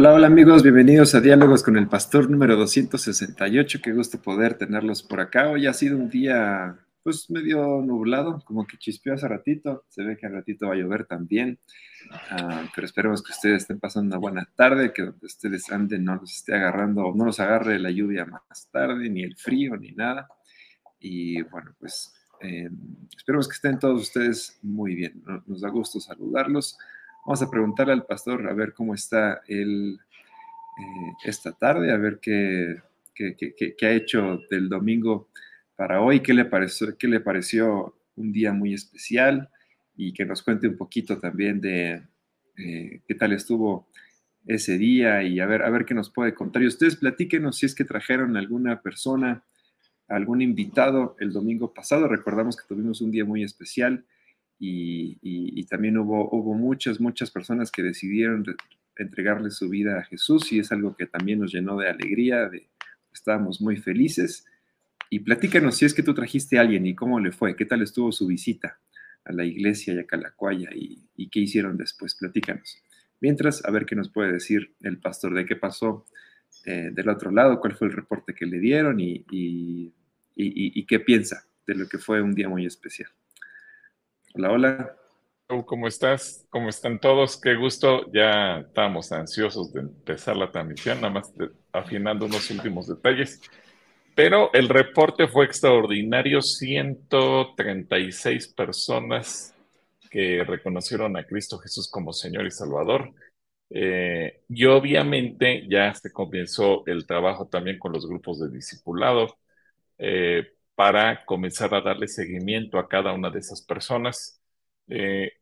Hola, hola amigos, bienvenidos a Diálogos con el Pastor número 268. Qué gusto poder tenerlos por acá. Hoy ha sido un día pues medio nublado, como que chispeó hace ratito. Se ve que al ratito va a llover también. Ah, pero esperemos que ustedes estén pasando una buena tarde, que donde ustedes anden no los esté agarrando no los agarre la lluvia más tarde, ni el frío, ni nada. Y bueno, pues eh, esperemos que estén todos ustedes muy bien. Nos da gusto saludarlos. Vamos a preguntarle al pastor a ver cómo está él eh, esta tarde, a ver qué, qué, ha hecho del domingo para hoy, qué le, pareció, qué le pareció un día muy especial y que nos cuente un poquito también de eh, qué tal estuvo ese día y a ver, a ver qué nos puede contar. Y ustedes platíquenos si es que trajeron alguna persona, algún invitado el domingo pasado. Recordamos que tuvimos un día muy especial y, también hubo, muchas, muchas personas que decidieron entregarle su vida a Jesús y es algo que también nos llenó de alegría, de, estábamos muy felices. Y platícanos si es que tú trajiste a alguien y cómo le fue, qué tal estuvo su visita a la iglesia y a Calacuaya y, y qué hicieron después, platícanos. Mientras, a ver qué nos puede decir el pastor de qué pasó eh, del otro lado, cuál fue el reporte que le dieron y, y qué piensa de lo que fue un día muy especial. Hola, hola. ¿Cómo estás? ¿Cómo están todos? Qué gusto. Ya estábamos ansiosos de empezar la transmisión, nada más afinando unos últimos detalles. Pero el reporte fue extraordinario. 136 personas que reconocieron a Cristo Jesús como Señor y Salvador. Eh, y obviamente ya se comenzó el trabajo también con los grupos de discipulado. Eh, para comenzar a darle seguimiento a cada una de esas personas. Eh,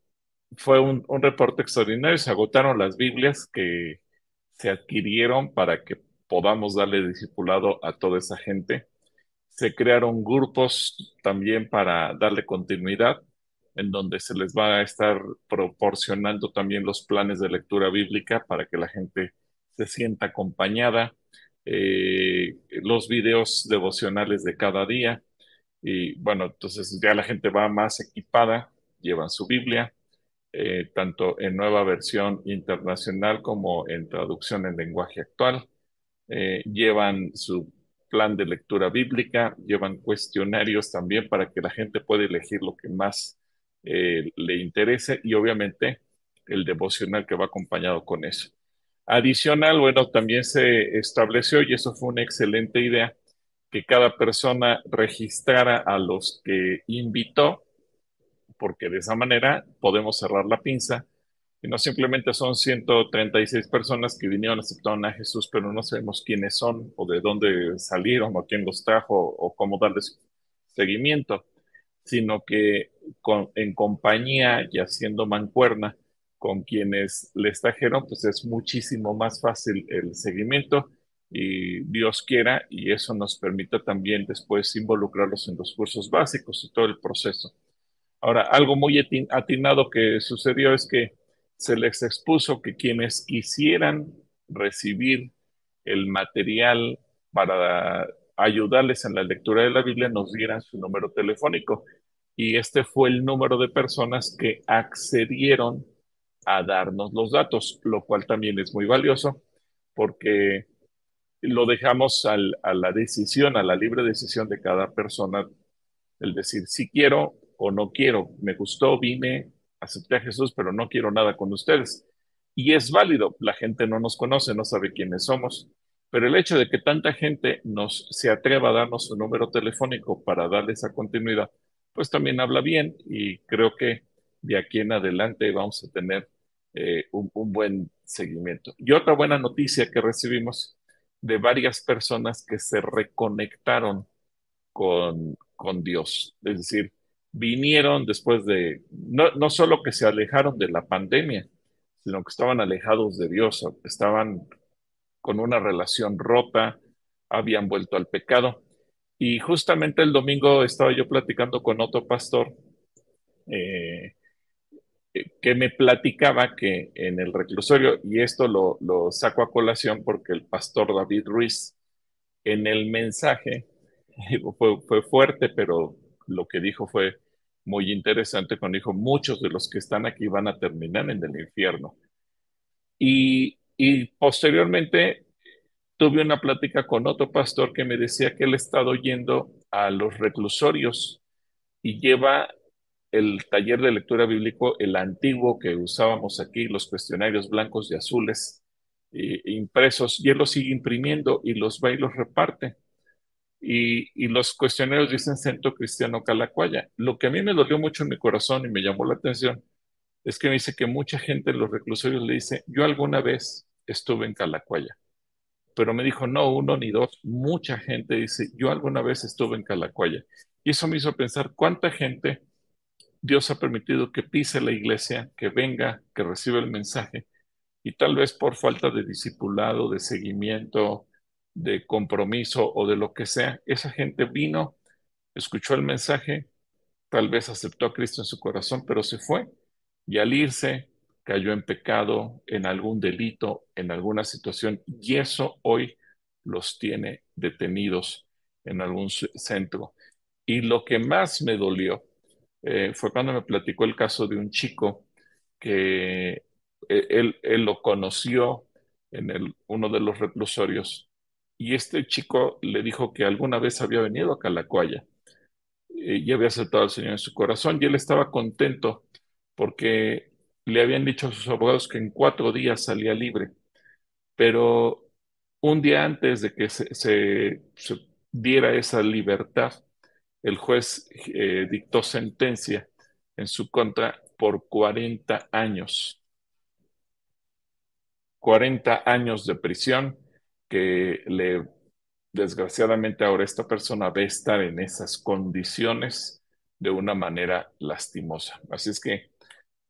fue un, reporte extraordinario, se agotaron las Biblias que se adquirieron para que podamos darle discipulado a toda esa gente. Se crearon grupos también para darle continuidad, en donde se les va a estar proporcionando también los planes de lectura bíblica para que la gente se sienta acompañada, eh, los videos devocionales de cada día, y bueno, entonces ya la gente va más equipada, llevan su Biblia, eh, tanto en nueva versión internacional como en traducción en lenguaje actual. Eh, llevan su plan de lectura bíblica, llevan cuestionarios también para que la gente pueda elegir lo que más eh, le interese y obviamente el devocional que va acompañado con eso. Adicional, bueno, también se estableció, y eso fue una excelente idea, que cada persona registrara a los que invitó, porque de esa manera podemos cerrar la pinza. Y no simplemente son 136 personas que vinieron, aceptaron a Jesús, pero no sabemos quiénes son o de dónde salieron o quién los trajo o cómo darles seguimiento, sino que en compañía y haciendo mancuerna con quienes les trajeron, pues es muchísimo más fácil el seguimiento y Dios quiera, y eso nos permita también después involucrarlos en los cursos básicos y todo el proceso. Ahora, algo muy atinado que sucedió es que se les expuso que quienes quisieran recibir el material para ayudarles en la lectura de la Biblia nos dieran su número telefónico. Y este fue el número de personas que accedieron a darnos los datos, lo cual también es muy valioso porque lo dejamos a la decisión, a la libre decisión de cada persona, el decir si quiero o no quiero, me gustó, vine, acepté a Jesús, pero no quiero nada con ustedes. Y es válido, la gente no nos conoce, no sabe quiénes somos, pero el hecho de que tanta gente nos se atreva a darnos su número telefónico para darle esa continuidad, pues también habla bien y creo que de aquí en adelante vamos a tener eh, un, un buen seguimiento. Y otra buena noticia que recibimos de varias personas que se reconectaron con, con Dios. Es decir, vinieron después de, no, no solo que se alejaron de la pandemia, sino que estaban alejados de Dios, estaban con una relación rota, habían vuelto al pecado. Y justamente el domingo estaba yo platicando con otro pastor eh, que me platicaba que en el reclusorio, y esto lo, saco a colación porque el pastor David Ruiz en el mensaje fue, fue fuerte, pero lo que dijo fue muy interesante cuando dijo, muchos de los que están aquí van a terminar en el infierno. Y y posteriormente tuve una plática con otro pastor que me decía que él ha estado yendo a los reclusorios y lleva el taller de lectura bíblico, el antiguo que usábamos aquí, los cuestionarios blancos y azules impresos, y él los sigue imprimiendo y los va y los reparte. Y, y, los cuestionarios dicen Centro Cristiano Calacuaya. Lo que a mí me dolió mucho en mi corazón y me llamó la atención es que me dice que mucha gente en los reclusorios le dice, yo alguna vez estuve en Calacuaya. Pero me dijo, no uno ni dos, mucha gente dice, yo alguna vez estuve en Calacuaya. Y eso me hizo pensar cuánta gente Dios ha permitido que pise la iglesia, que venga, que reciba el mensaje, y tal vez por falta de discipulado, de seguimiento, de compromiso o de lo que sea, esa gente vino, escuchó el mensaje, tal vez aceptó a Cristo en su corazón, pero se fue y al irse cayó en pecado, en algún delito, en alguna situación, y eso hoy los tiene detenidos en algún centro. Y lo que más me dolió eh, fue cuando me platicó el caso de un chico que eh, él, él lo conoció en el, uno de los reclusorios y este chico le dijo que alguna vez había venido a Calacuaya eh, y había aceptado al Señor en su corazón y él estaba contento porque le habían dicho a sus abogados que en cuatro días salía libre, pero un día antes de que se, diera esa libertad, el juez eh, dictó sentencia en su contra por 40 años. 40 años de prisión que le, desgraciadamente ahora esta persona a estar en esas condiciones de una manera lastimosa. Así es que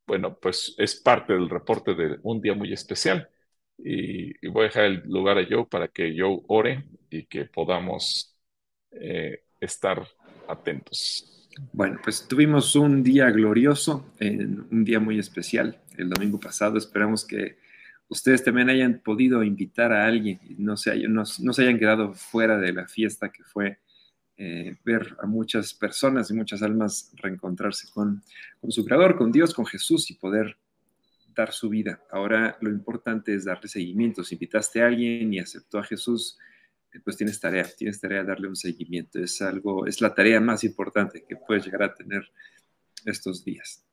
bueno, pues es parte del reporte de un día muy especial. Y, voy a dejar el lugar a Joe para que Joe ore y que podamos eh, estar atentos. Bueno, pues tuvimos un día glorioso, un día muy especial el domingo pasado. Esperamos que ustedes también hayan podido invitar a alguien no se, no hayan quedado fuera de la fiesta que fue eh, ver a muchas personas y muchas almas reencontrarse con, con su Creador, con Dios, con Jesús y poder dar su vida. Ahora lo importante es darle seguimiento. Si invitaste a alguien y aceptó a Jesús, pues tienes tarea, tienes tarea de darle un seguimiento. Es algo, es la tarea más importante que puedes llegar a tener estos días.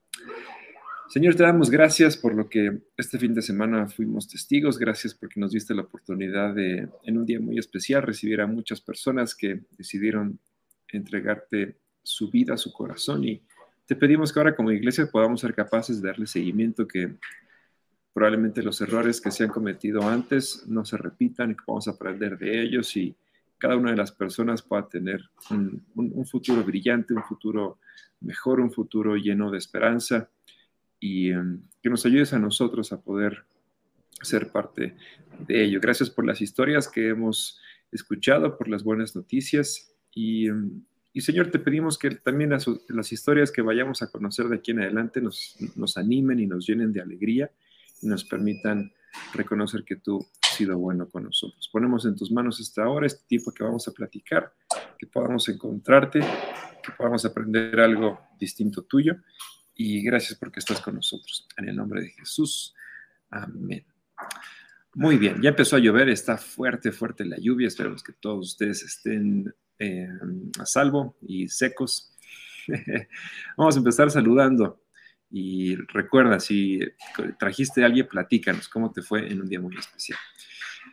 Señor, te damos gracias por lo que este fin de semana fuimos testigos. Gracias porque nos diste la oportunidad de, en un día muy especial, recibir a muchas personas que decidieron entregarte su vida, su corazón. Y te pedimos que ahora como iglesia podamos ser capaces de darle seguimiento, que probablemente los errores que se han cometido antes no se repitan y que podamos aprender de ellos y cada una de las personas pueda tener un futuro brillante, un futuro mejor, un futuro lleno de esperanza y em, que nos ayudes a nosotros a poder ser parte de ello. Gracias por las historias que hemos escuchado, por las buenas noticias y, em, Señor, te pedimos que también las, las, historias que vayamos a conocer de aquí en adelante nos, nos animen y nos llenen de alegría nos permitan reconocer que tú has sido bueno con nosotros. Ponemos en tus manos esta hora, este tiempo que vamos a platicar, que podamos encontrarte, que podamos aprender algo distinto tuyo y gracias porque estás con nosotros. En el nombre de Jesús. Amén. Muy bien, ya empezó a llover, está fuerte, fuerte la lluvia. Esperemos que todos ustedes estén eh, a salvo y secos. Vamos a empezar saludando. Y recuerda, si trajiste a alguien, platícanos cómo te fue en un día muy especial.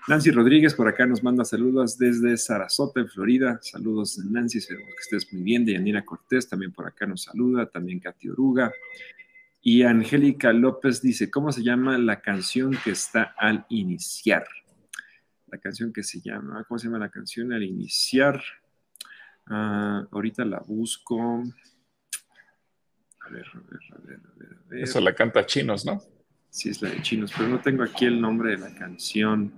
Nancy Rodríguez por acá nos manda saludos desde Sarasota, en Florida. Saludos, Nancy, espero que estés muy bien. Yanira Cortés también por acá nos saluda, también Katy Oruga. Y Angélica López dice, ¿cómo se llama la canción que está al iniciar? La canción que se llama, ¿cómo se llama la canción al iniciar? Ah, ahorita la busco. A ver, a ver, a ver, a ver, a ver. Eso la canta Chinos, ¿no? Sí, es la de Chinos, pero no tengo aquí el nombre de la canción.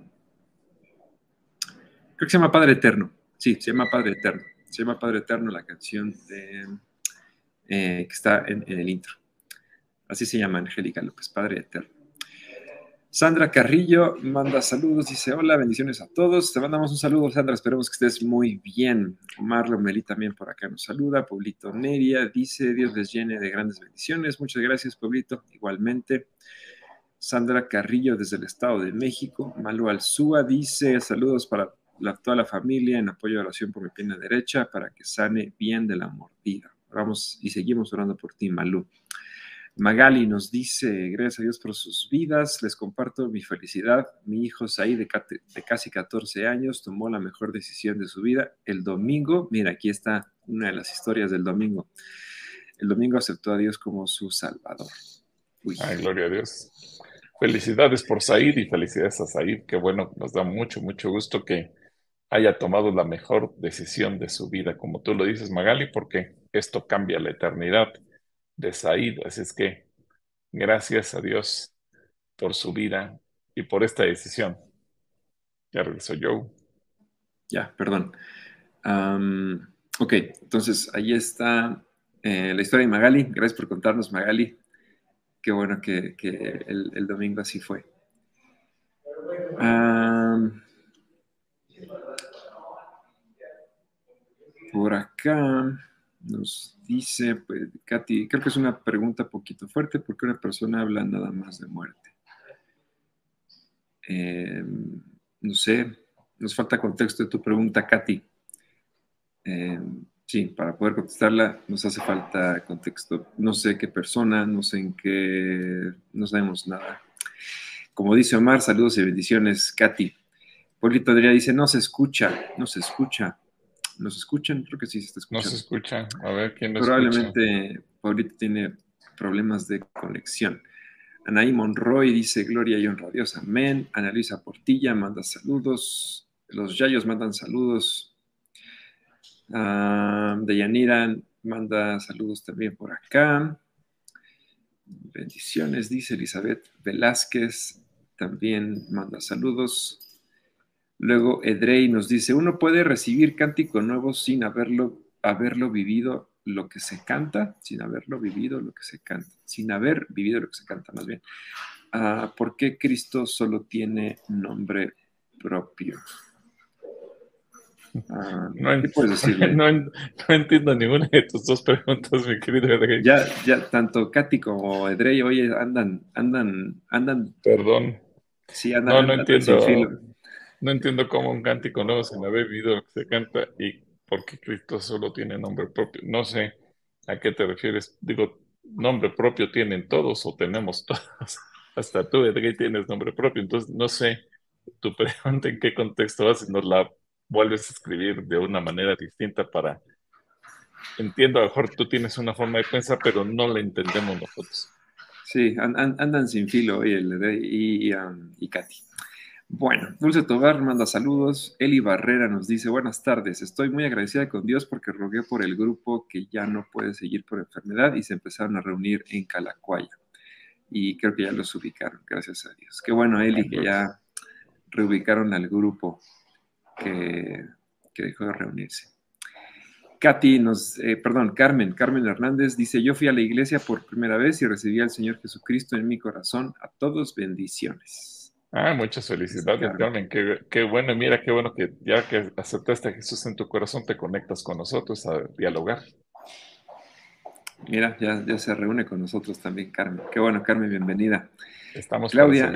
Creo que se llama Padre Eterno. Sí, se llama Padre Eterno. Se llama Padre Eterno la canción de, eh, que está en, el intro. Así se llama Angélica López, Padre Eterno. Sandra Carrillo manda saludos, dice hola, bendiciones a todos. Te mandamos un saludo, Sandra, esperemos que estés muy bien. Omar Lomelí también por acá nos saluda. Pueblito Neria dice, Dios les llene de grandes bendiciones. Muchas gracias, Pueblito, igualmente. Sandra Carrillo desde el Estado de México. Malu Alzúa dice, saludos para toda la familia en apoyo a oración por mi pierna derecha para que sane bien de la mordida. Vamos y seguimos orando por ti, Malu. Magali nos dice, gracias a Dios por sus vidas, les comparto mi felicidad. Mi hijo Saí, de, casi 14 años, tomó la mejor decisión de su vida el domingo. Mira, aquí está una de las historias del domingo. El domingo aceptó a Dios como su Salvador. Ay, gloria a Dios. Felicidades por Said y felicidades a Said. Qué bueno, nos da mucho, mucho gusto que haya tomado la mejor decisión de su vida, como tú lo dices, Magali, porque esto cambia la eternidad de Said. Así es que gracias a Dios por su vida y por esta decisión. Ya regresó Joe. Ya, perdón. ok, entonces ahí está eh, la historia de Magali. Gracias por contarnos, Magali. Qué bueno que, el, domingo así fue. por acá nos dice, pues, Katy, creo que es una pregunta poquito fuerte porque una persona habla nada más de muerte. Em, no sé, nos falta contexto de tu pregunta, Katy. Em, sí, para poder contestarla nos hace falta contexto. No sé qué persona, no sé en qué, no sabemos nada. Como dice Omar, saludos y bendiciones, Katy. Polito Adrián dice, no se escucha, no se escucha. ¿Nos escuchan? Creo que sí se está escuchando. No se escucha. A ver quién nos Probablemente Paulito tiene problemas de conexión. Anaí Monroy dice Gloria y honra a Dios, amén. Ana Luisa Portilla manda saludos. Los Yayos mandan saludos. Uh, Deyanira manda saludos también por acá. Bendiciones, dice Elizabeth Velázquez. También manda saludos. Luego Edrey nos dice, uno puede recibir cántico nuevo sin haberlo, haberlo vivido lo que se canta, sin haberlo vivido lo que se canta, sin haber vivido lo que se canta más bien. Ah, ¿Por qué Cristo solo tiene nombre propio? Ah, no, entiendo ninguna de tus dos preguntas, mi querido Edrey. Ya, ya, tanto Katy como Edrey hoy andan, andan, andan. Perdón. Sí, andan. No, no entiendo. No entiendo cómo un cántico nuevo sin haber vivido lo que se canta y por qué Cristo solo tiene nombre propio. No sé a qué te refieres. Digo, nombre propio tienen todos o tenemos todos. Hasta tú, Edgar, tienes nombre propio. Entonces, no sé tu pregunta en qué contexto vas y nos la vuelves a escribir de una manera distinta para... Entiendo, a lo mejor tú tienes una forma de pensar, pero no la entendemos nosotros. Sí, andan sin filo y, y, y, um, y Katy. Bueno, Dulce Tobar manda saludos. Eli Barrera nos dice, buenas tardes, estoy muy agradecida con Dios porque rogué por el grupo que ya no puede seguir por enfermedad y se empezaron a reunir en Calacuaya. Y creo que ya los ubicaron, gracias a Dios. Qué bueno, Eli, que ya reubicaron al grupo que, dejó de reunirse. Katy nos, eh, perdón, Carmen, Carmen Hernández dice, yo fui a la iglesia por primera vez y recibí al Señor Jesucristo en mi corazón. A todos bendiciones. Ah, muchas felicidades, Carmen. Qué, bueno, mira, qué bueno que ya que aceptaste a Jesús en tu corazón, te conectas con nosotros a dialogar. Mira, ya, ya se reúne con nosotros también, Carmen. Qué bueno, Carmen, bienvenida. Estamos Claudia,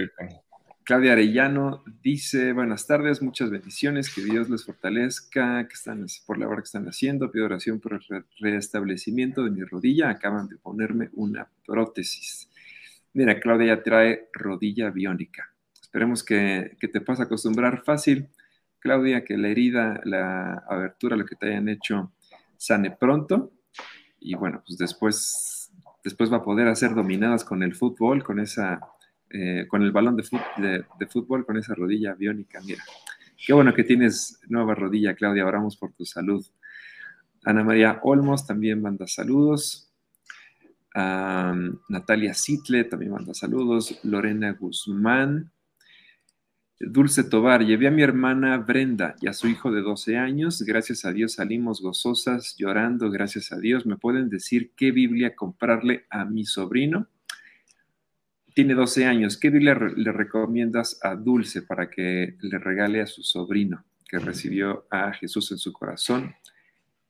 Claudia Arellano dice, buenas tardes, muchas bendiciones, que Dios les fortalezca, que están por la obra que están haciendo, pido oración por el restablecimiento de mi rodilla, acaban de ponerme una prótesis. Mira, Claudia ya trae rodilla biónica. Esperemos que, te puedas acostumbrar fácil, Claudia, que la herida, la abertura, lo que te hayan hecho, sane pronto. Y bueno, pues después, después va a poder hacer dominadas con el fútbol, con esa, eh, con el balón de, fútbol, con esa rodilla biónica. Mira, qué bueno que tienes nueva rodilla, Claudia. Oramos por tu salud. Ana María Olmos también manda saludos. Natalia Sitle también manda saludos. Lorena Guzmán. Dulce Tobar, llevé a mi hermana Brenda y a su hijo de 12 años. Gracias a Dios salimos gozosas, llorando, gracias a Dios. ¿Me pueden decir qué Biblia comprarle a mi sobrino? Tiene 12 años. ¿Qué Biblia le recomiendas a Dulce para que le regale a su sobrino que recibió a Jesús en su corazón?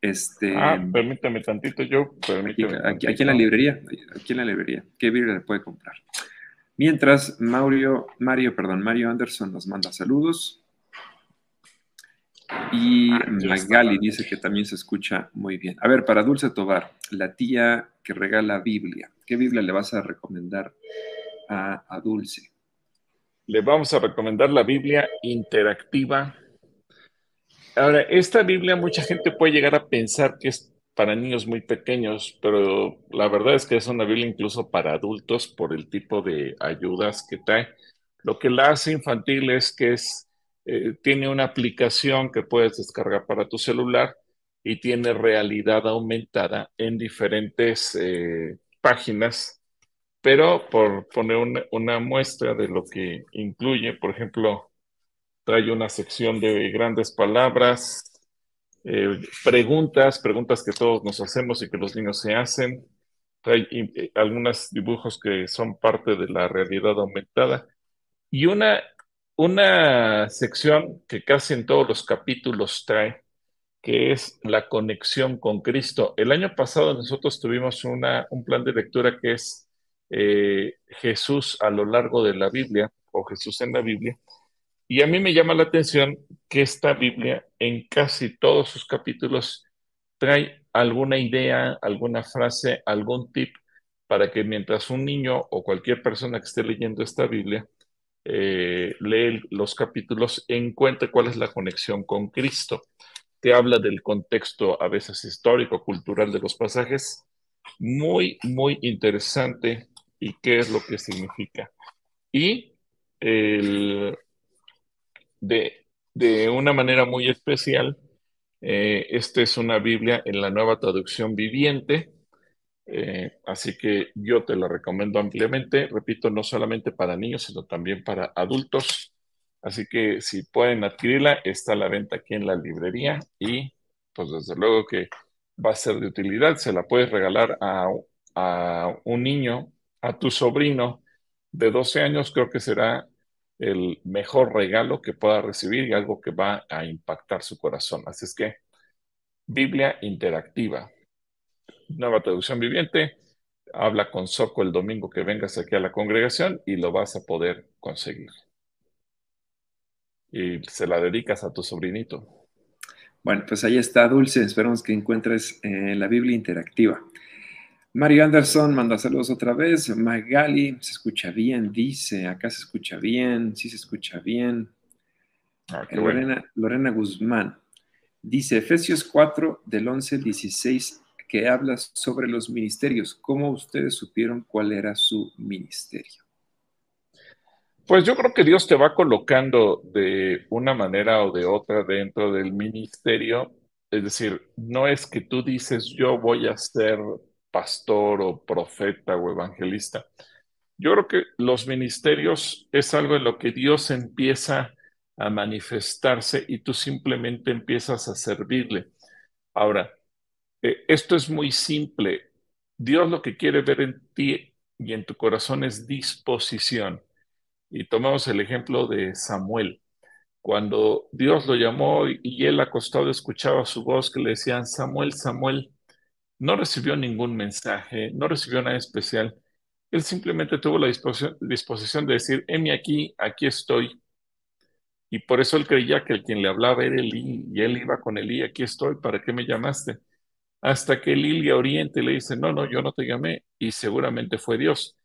Este, ah, permítame tantito, yo. aquí, aquí, en la librería. Aquí en la librería. ¿Qué Biblia le puede comprar? Mientras Mario, Mario, perdón, Mario Anderson nos manda saludos. Y ah, Magali dice que también se escucha muy bien. A ver, para Dulce Tobar, la tía que regala Biblia, ¿qué Biblia le vas a recomendar a, a Dulce? Le vamos a recomendar la Biblia interactiva. Ahora, esta Biblia mucha gente puede llegar a pensar que es para niños muy pequeños, pero la verdad es que es una Biblia incluso para adultos por el tipo de ayudas que trae. Lo que la hace infantil es que es eh, tiene una aplicación que puedes descargar para tu celular y tiene realidad aumentada en diferentes eh, páginas, pero por poner una, muestra de lo que incluye, por ejemplo, trae una sección de grandes palabras, eh, preguntas, preguntas que todos nos hacemos y que los niños se hacen, trae algunos dibujos que son parte de la realidad aumentada y una una sección que casi en todos los capítulos trae, que es la conexión con Cristo. El año pasado nosotros tuvimos una, un plan de lectura que es eh, Jesús a lo largo de la Biblia o Jesús en la Biblia. Y a mí me llama la atención que esta Biblia en casi todos sus capítulos trae alguna idea, alguna frase, algún tip para que mientras un niño o cualquier persona que esté leyendo esta Biblia eh, lee los capítulos, encuentre cuál es la conexión con Cristo. Te habla del contexto a veces histórico, cultural de los pasajes. Muy, muy interesante y qué es lo que significa. Y de, una manera muy especial, eh, esta es una Biblia en la nueva traducción viviente eh, así que yo te la recomiendo ampliamente, repito, no solamente para niños, sino también para adultos. Así que si pueden adquirirla, está a la venta aquí en la librería y pues desde luego que va a ser de utilidad. Se la puedes regalar a, a un niño, a tu sobrino de 12 años, creo que será el mejor regalo que pueda recibir y algo que va a impactar su corazón. Así es que, Biblia interactiva nueva traducción viviente. Habla con Soco el domingo que vengas aquí a la congregación y lo vas a poder conseguir. Y se la dedicas a tu sobrinito. Bueno, pues ahí está, Dulce. Esperamos que encuentres eh, la Biblia interactiva. Mario Anderson manda saludos otra vez. Magali, se escucha bien, dice. Acá se escucha bien, sí se escucha bien. Ah, Lorena, Lorena Guzmán dice Efesios 4 del 11 al 16 que habla sobre los ministerios. ¿Cómo ustedes supieron cuál era su ministerio? Pues yo creo que Dios te va colocando de una manera o de otra dentro del ministerio. Es decir, no es que tú dices yo voy a ser pastor o profeta o evangelista. Yo creo que los ministerios es algo en lo que Dios empieza a manifestarse y tú simplemente empiezas a servirle. Ahora, eh, esto es muy simple. Dios lo que quiere ver en ti y en tu corazón es disposición. Y tomamos el ejemplo de Samuel. Cuando Dios lo llamó y él acostado escuchaba su voz que le decían, Samuel, Samuel, no recibió ningún mensaje, no recibió nada especial. Él simplemente tuvo la disposición, disposición de decir, heme aquí, aquí estoy. Y por eso él creía que el quien le hablaba era Elí, y él iba con Elí, aquí estoy, ¿para qué me llamaste? hasta que Lilia Oriente le dice, no, no, yo no te llamé, y seguramente fue Dios.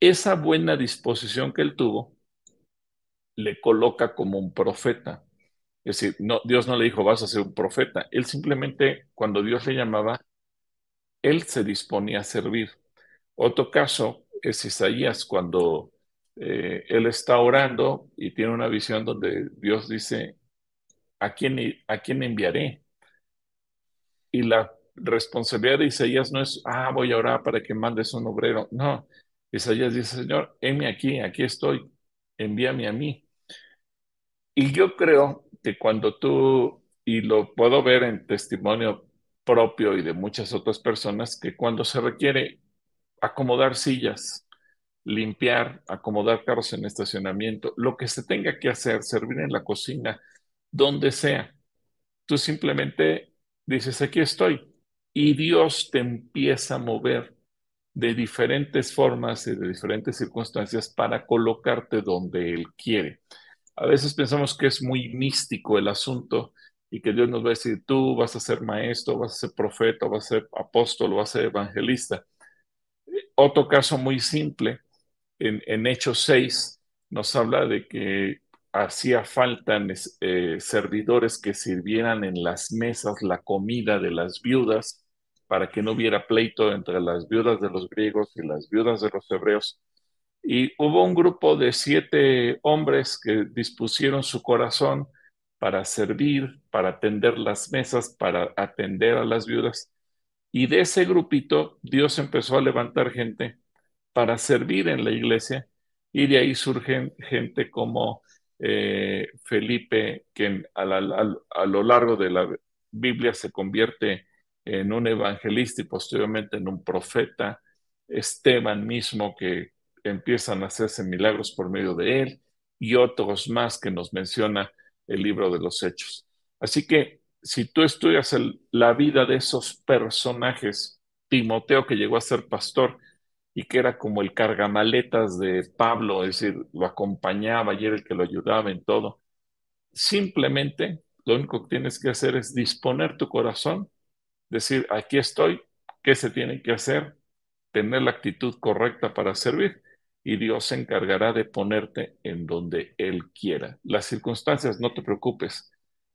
Esa buena disposición que él tuvo le coloca como un profeta. Es decir, no, Dios no le dijo, vas a ser un profeta. Él simplemente, cuando Dios le llamaba, él se disponía a servir. Otro caso es Isaías, cuando eh, él está orando y tiene una visión donde Dios dice, ¿a quién, a quién enviaré? Y la responsabilidad de Isaías no es, ah, voy a orar para que mandes un obrero. No, Isaías dice, Señor, heme aquí, aquí estoy, envíame a mí. Y yo creo que cuando tú, y lo puedo ver en testimonio propio y de muchas otras personas, que cuando se requiere acomodar sillas, limpiar, acomodar carros en estacionamiento, lo que se tenga que hacer, servir en la cocina, donde sea, tú simplemente dices, aquí estoy, y Dios te empieza a mover de diferentes formas y de diferentes circunstancias para colocarte donde Él quiere. A veces pensamos que es muy místico el asunto y que Dios nos va a decir, tú vas a ser maestro, vas a ser profeta, vas a ser apóstol, vas a ser evangelista. Otro caso muy simple, en, en Hechos 6 nos habla de que hacía falta eh, servidores que sirvieran en las mesas la comida de las viudas para que no hubiera pleito entre las viudas de los griegos y las viudas de los hebreos. Y hubo un grupo de siete hombres que dispusieron su corazón para servir, para atender las mesas, para atender a las viudas. Y de ese grupito Dios empezó a levantar gente para servir en la iglesia y de ahí surgen gente como eh, Felipe, que a, a, lo largo de la Biblia se convierte en un evangelista y posteriormente en un profeta, Esteban mismo que empiezan a hacerse milagros por medio de él y otros más que nos menciona el libro de los hechos. Así que si tú estudias la vida de esos personajes, Timoteo que llegó a ser pastor y que era como el cargamaletas de Pablo, es decir, lo acompañaba y era el que lo ayudaba en todo, simplemente lo único que tienes que hacer es disponer tu corazón, decir, aquí estoy, ¿qué se tiene que hacer? Tener la actitud correcta para servir y Dios se encargará de ponerte en donde Él quiera. Las circunstancias, no te preocupes.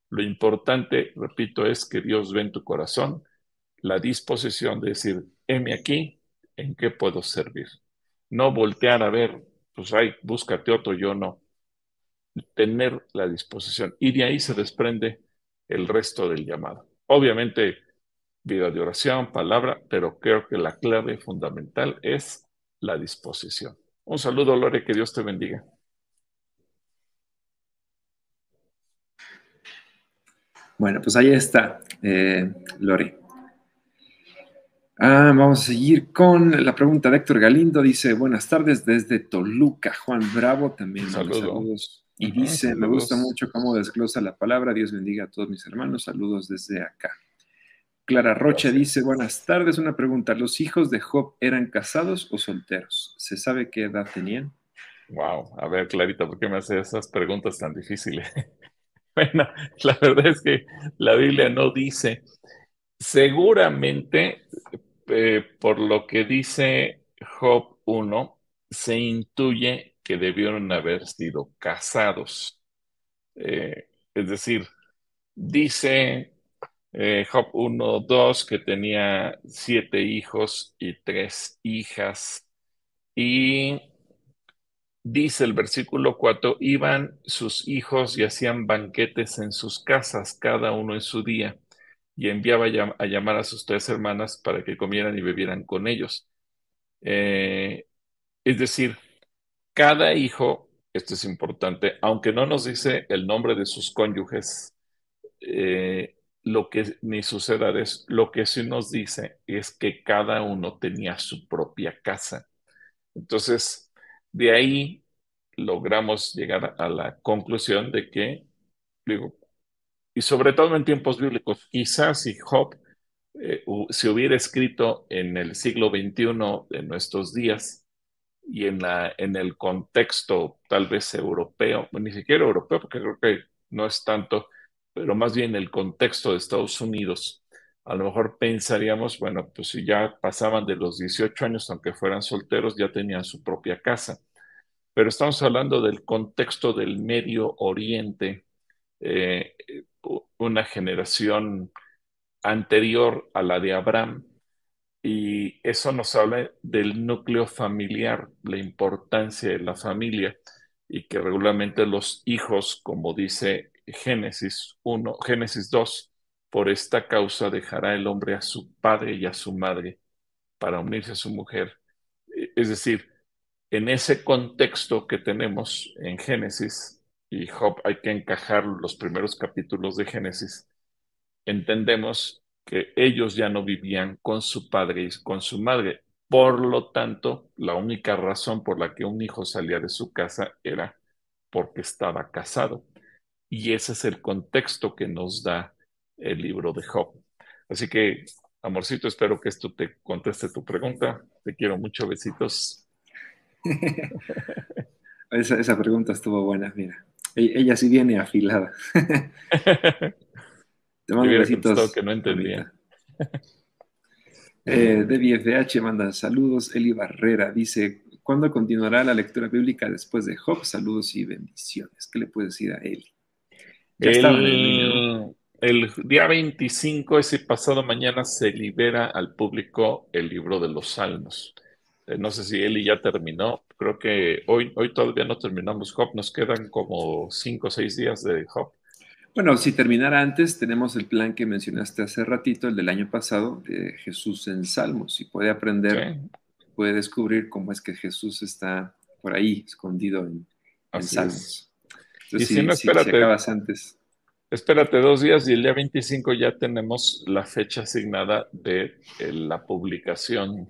Lo importante, repito, es que Dios ve en tu corazón la disposición de decir, heme aquí, ¿en qué puedo servir? No voltear a ver, pues ay, búscate otro, yo no. Tener la disposición. Y de ahí se desprende el resto del llamado. Obviamente, vida de oración, palabra, pero creo que la clave fundamental es la disposición. Un saludo, Lore, que Dios te bendiga. Bueno, pues ahí está, eh, Lore. Ah, vamos a seguir con la pregunta de Héctor Galindo. Dice, buenas tardes desde Toluca. Juan Bravo también. Saludos. Y dice, me gusta mucho cómo desglosa la palabra. Dios bendiga a todos mis hermanos. Saludos desde acá. Clara Rocha dice, buenas tardes, una pregunta, ¿los hijos de Job eran casados o solteros? ¿Se sabe qué edad tenían? Wow, a ver, Clarita, ¿por qué me hace esas preguntas tan difíciles? bueno, la verdad es que la Biblia no dice. Seguramente, eh, por lo que dice Job 1, se intuye que debieron haber sido casados. Eh, es decir, dice eh, Job 1, 2, que tenía siete hijos y tres hijas. Y dice el versículo 4, iban sus hijos y hacían banquetes en sus casas, cada uno en su día, y enviaba a llamar a sus tres hermanas para que comieran y bebieran con ellos. Eh, es decir, cada hijo, esto es importante, aunque no nos dice el nombre de sus cónyuges, eh, lo que ni suceda es lo que sí nos dice es que cada uno tenía su propia casa. Entonces, de ahí logramos llegar a la conclusión de que, digo, y sobre todo en tiempos bíblicos, quizás si Job eh, se hubiera escrito en el siglo XXI de nuestros días y en, la, en el contexto tal vez europeo, ni siquiera europeo, porque creo que no es tanto, pero más bien el contexto de Estados Unidos, a lo mejor pensaríamos, bueno, pues si ya pasaban de los 18 años, aunque fueran solteros, ya tenían su propia casa. Pero estamos hablando del contexto del Medio Oriente, eh, una generación anterior a la de Abraham, y eso nos habla del núcleo familiar, la importancia de la familia, y que regularmente los hijos, como dice Génesis 1, Génesis 2, por esta causa dejará el hombre a su padre y a su madre para unirse a su mujer. E, es decir, en ese contexto que tenemos en Génesis, y Job hay que encajar los primeros capítulos de Génesis, entendemos que ellos ya no vivían con su padre y con su madre. Por lo tanto, la única razón por la que un hijo salía de su casa era porque estaba casado. Y ese es el contexto que nos da el libro de Job. Así que Amorcito, espero que esto te conteste tu pregunta. Te quiero mucho, besitos. esa, pregunta estuvo buena, mira. E, ella, sí viene afilada. te mando besitos. que no entendía. Eh, DBFH manda saludos. Eli Barrera dice: ¿Cuándo continuará la lectura bíblica después de Job? Saludos y bendiciones. ¿Qué le puedes decir a Eli? El, el día 25, ese pasado mañana, se libera al público el libro de los Salmos. Eh, no sé si Eli ya terminó. Creo que hoy, hoy todavía no terminamos Job. Nos quedan como cinco o seis días de Job. Bueno, si terminara antes, tenemos el plan que mencionaste hace ratito, el del año pasado, de Jesús en Salmos. Si puede aprender, puede descubrir cómo es que Jesús está por ahí, escondido en, Salmos. Y si, no, espérate, acabas antes. Espérate dos días y el día 25 ya tenemos la fecha asignada de eh, la publicación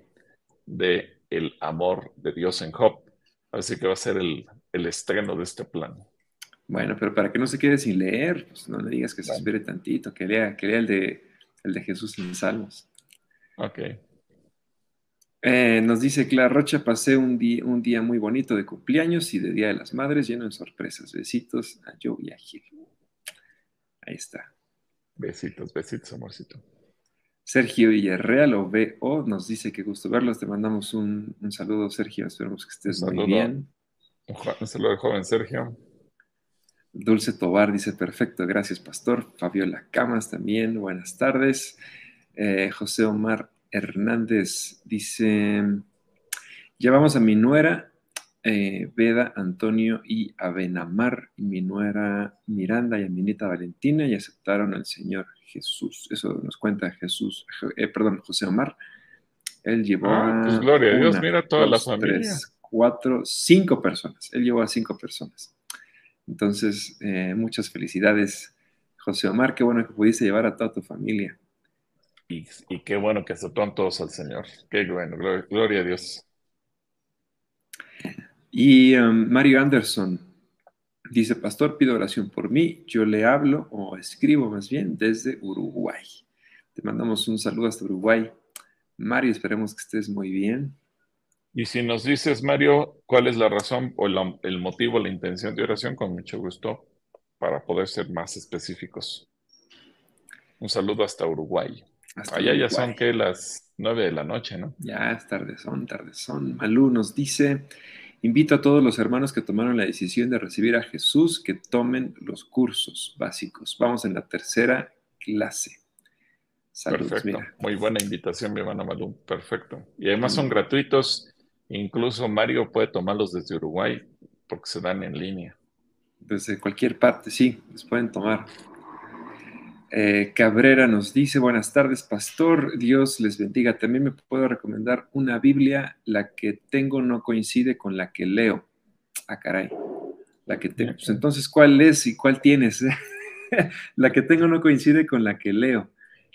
de El amor de Dios en Job. Así que va a ser el, el estreno de este plan. Bueno, pero para que no se quede sin leer, pues no le digas que se espere tantito, que lea, que lea el de, el de Jesús en Salmos. Ok. Eh, nos dice Clara Rocha, pasé un día, un día muy bonito de cumpleaños y de Día de las Madres, lleno de sorpresas. Besitos a Joe y a Gil. Ahí está. Besitos, besitos, amorcito. Sergio Villarreal o BO nos dice que gusto verlos. Te mandamos un, saludo, Sergio. Esperamos que estés muy bien. Un saludo joven Sergio. Dulce Tobar dice, perfecto, gracias Pastor. Fabiola Camas también, buenas tardes. Eh, José Omar Hernández dice, llevamos a mi nuera, eh, Veda, Antonio y Abenamar, y mi nuera Miranda y a mi nieta Valentina y aceptaron al Señor Jesús. Eso nos cuenta Jesús, eh, perdón, José Omar. Él llevó ah, pues gloria a Dios, mira toda la familia. Tres, cuatro, cinco personas. Él llevó a cinco personas. Entonces, eh, muchas felicidades, José Omar. Qué bueno que pudiste llevar a toda tu familia. Y, qué bueno que aceptaron todos al Señor. Qué bueno, gloria, a Dios. Y um, Mario Anderson dice, Pastor, pido oración por mí. Yo le hablo o escribo más bien desde Uruguay. Te mandamos un saludo hasta Uruguay. Mario, esperemos que estés muy bien. Y si nos dices, Mario, cuál es la razón o el motivo, la intención de oración, con mucho gusto, para poder ser más específicos. Un saludo hasta Uruguay. Allá ya son que las nueve de la noche, ¿no? Ya es tarde son, tarde son. Malú nos dice, invito a todos los hermanos que tomaron la decisión de recibir a Jesús que tomen los cursos básicos. Vamos en la tercera clase. Saludos, Perfecto. Muy buena invitación, mi hermano Malú. Perfecto. Y además son gratuitos Incluso Mario puede tomarlos desde Uruguay porque se dan en línea. Desde cualquier parte, sí, los pueden tomar. Eh, Cabrera nos dice, buenas tardes, pastor, Dios les bendiga. También me puedo recomendar una Biblia, la que tengo no coincide con la que leo. Ah, caray. La que tengo. Pues entonces, ¿cuál es y cuál tienes? la que tengo no coincide con la que leo.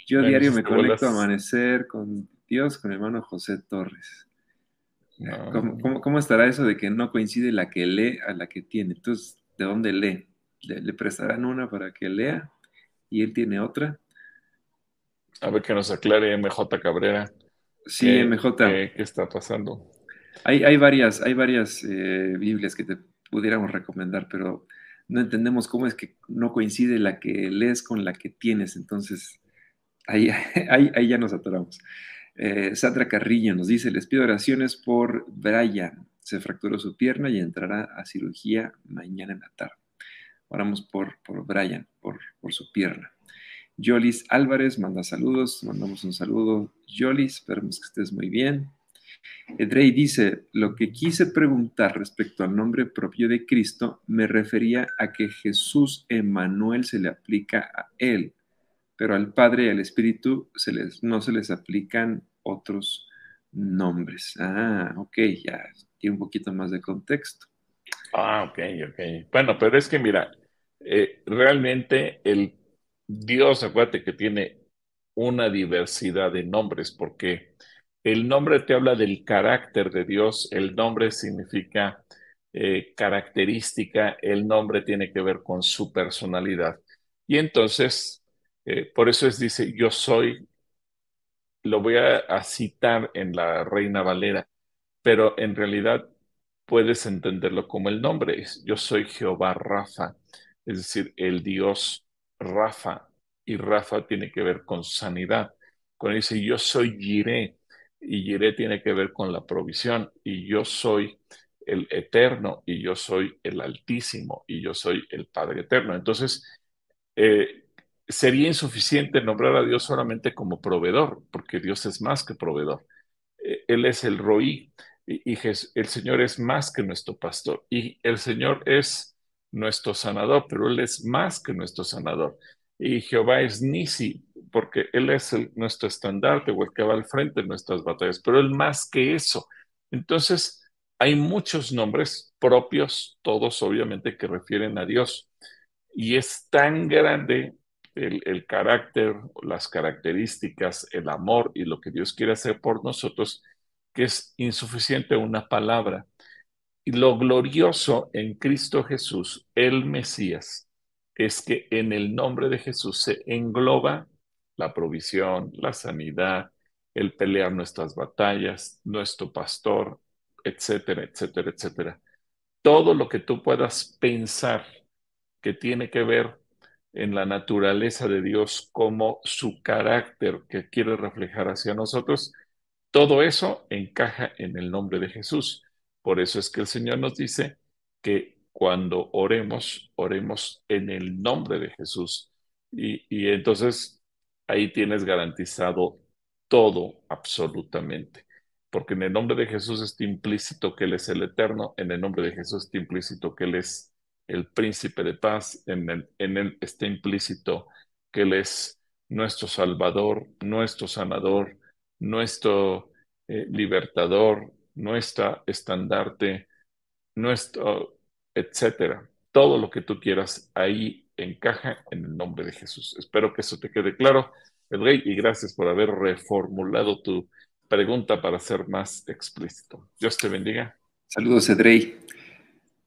Yo diario me conecto a amanecer con Dios, con hermano José Torres. ¿Cómo, estará eso de que no coincide la que lee a la que tiene? Entonces, ¿de dónde lee? ¿Le, prestarán una para que lea y él tiene otra? A ver que nos aclare MJ Cabrera. Sí, MJ. Qué, está pasando? Hay, hay varias, hay varias eh, Biblias que te pudiéramos recomendar, pero no entendemos cómo es que no coincide la que lees con la que tienes. Entonces, ahí, ahí, ahí ya nos atoramos. Eh, Sandra Carrillo nos dice, les pido oraciones por Brian. Se fracturó su pierna y entrará a cirugía mañana en la tarde. Oramos por, por Brian, por, por su pierna. Yolis Álvarez manda saludos, mandamos un saludo. Yolis, esperemos que estés muy bien. Edrey dice, lo que quise preguntar respecto al nombre propio de Cristo me refería a que Jesús Emanuel se le aplica a él pero al Padre y al Espíritu se les, no se les aplican otros nombres. Ah, ok, ya tiene un poquito más de contexto. Ah, ok, ok. Bueno, pero es que mira, eh, realmente el Dios, acuérdate que tiene una diversidad de nombres, porque el nombre te habla del carácter de Dios, el nombre significa eh, característica, el nombre tiene que ver con su personalidad. Y entonces eh, por eso es, dice, yo soy lo voy a, citar en la Reina Valera, pero en realidad puedes entenderlo como el nombre. Yo soy Jehová Rafa, es decir, el Dios Rafa, y Rafa tiene que ver con sanidad. Cuando dice yo soy Jiré, y Jiré tiene que ver con la provisión, y yo soy el eterno, y yo soy el altísimo, y yo soy el Padre eterno. Entonces, eh, sería insuficiente nombrar a Dios solamente como proveedor, porque Dios es más que proveedor. Eh, él es el roí y, el Señor es más que nuestro pastor y el Señor es nuestro sanador, pero Él es más que nuestro sanador. Y Jehová es Nisi, porque Él es nuestro estandarte o el que va al frente de nuestras batallas, pero Él más que eso. Entonces, hay muchos nombres propios, todos obviamente que refieren a Dios. Y es tan grande el, carácter, las características, el amor y lo que Dios quiere hacer por nosotros, que es insuficiente una palabra. Y lo glorioso en Cristo Jesús, el Mesías, es que en el nombre de Jesús se engloba la provisión, la sanidad, el pelear nuestras batallas, nuestro pastor, etcétera, etcétera, etcétera. Todo lo que tú puedas pensar que tiene que ver en la naturaleza de Dios como su carácter que quiere reflejar hacia nosotros, todo eso encaja en el nombre de Jesús. Por eso es que el Señor nos dice que cuando oremos, oremos en el nombre de Jesús. Y, y entonces ahí tienes garantizado todo absolutamente. Porque en el nombre de Jesús está implícito que Él es el eterno, en el nombre de Jesús está implícito que Él es el príncipe de paz, en él, en está implícito que Él es nuestro Salvador, nuestro sanador, nuestro eh, libertador, nuestra estandarte, nuestro, etcétera. Todo lo que tú quieras ahí encaja en el nombre de Jesús. Espero que eso te quede claro, Edrey, y gracias por haber reformulado tu pregunta para ser más explícito. Dios te bendiga. Saludos, Edrey.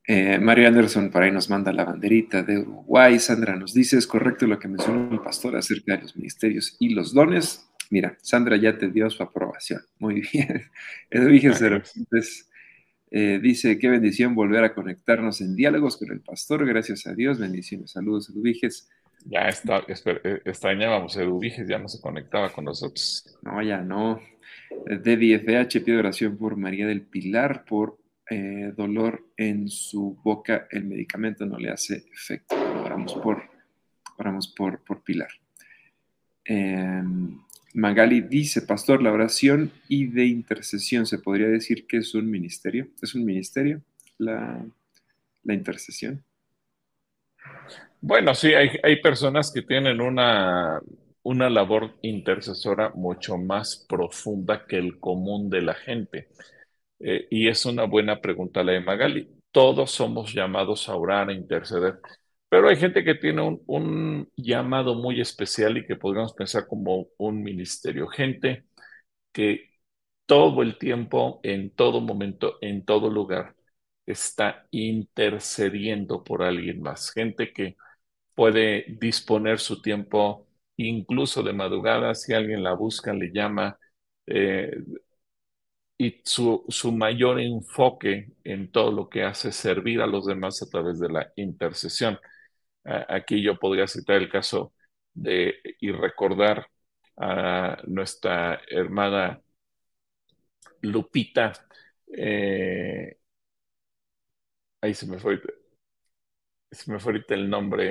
Eh, Mario Anderson por ahí nos manda la banderita de Uruguay. Sandra nos dice, es correcto lo que mencionó el pastor acerca de los ministerios y los dones. Mira, Sandra ya te dio su aprobación. Muy bien. Edwiges entonces eh, dice, qué bendición volver a conectarnos en diálogos con el pastor. Gracias a Dios. Bendiciones. Saludos, Edwiges. Ya está, eh, extrañábamos a Eduviges, ya no se conectaba con nosotros. No, ya no. Debbie FH pide oración por María del Pilar, por eh, dolor en su boca, el medicamento no le hace efecto. Oramos por, oramos por, por Pilar. Em, Magali dice, pastor, la oración y de intercesión, ¿se podría decir que es un ministerio? ¿Es un ministerio la, intercesión? Bueno, sí, hay, personas que tienen una, una labor intercesora mucho más profunda que el común de la gente. Eh, y es una buena pregunta la de Magali. Todos somos llamados a orar, a interceder, pero hay gente que tiene un, llamado muy especial y que podríamos pensar como un ministerio. Gente que todo el tiempo, en todo momento, en todo lugar, está intercediendo por alguien más. Gente que puede disponer su tiempo incluso de madrugada, si alguien la busca, le llama, eh, y su, su, mayor enfoque en todo lo que hace servir a los demás a través de la intercesión. Aquí yo podría citar el caso de y recordar a nuestra hermana Lupita. Eh, ahí se me fue, se me fue ahorita el nombre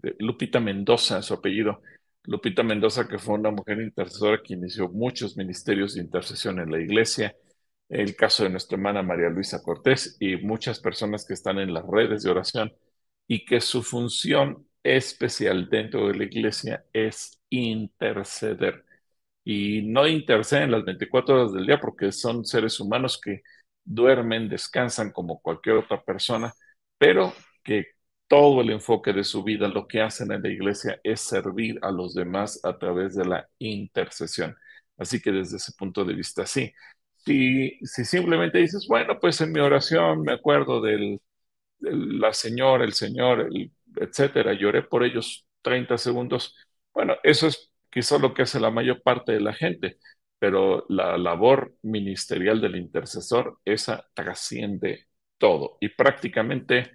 de Lupita Mendoza, su apellido. Lupita Mendoza, que fue una mujer intercesora que inició muchos ministerios de intercesión en la iglesia, el caso de nuestra hermana María Luisa Cortés y muchas personas que están en las redes de oración y que su función especial dentro de la iglesia es interceder. Y no interceden las 24 horas del día porque son seres humanos que duermen, descansan como cualquier otra persona, pero que todo el enfoque de su vida, lo que hacen en la iglesia es servir a los demás a través de la intercesión. Así que desde ese punto de vista, sí. Si, si simplemente dices, bueno, pues en mi oración me acuerdo del, la señora, el señor, el, etcétera, lloré por ellos 30 segundos, bueno, eso es es lo que hace la mayor parte de la gente, pero la labor ministerial del intercesor, esa trasciende todo y prácticamente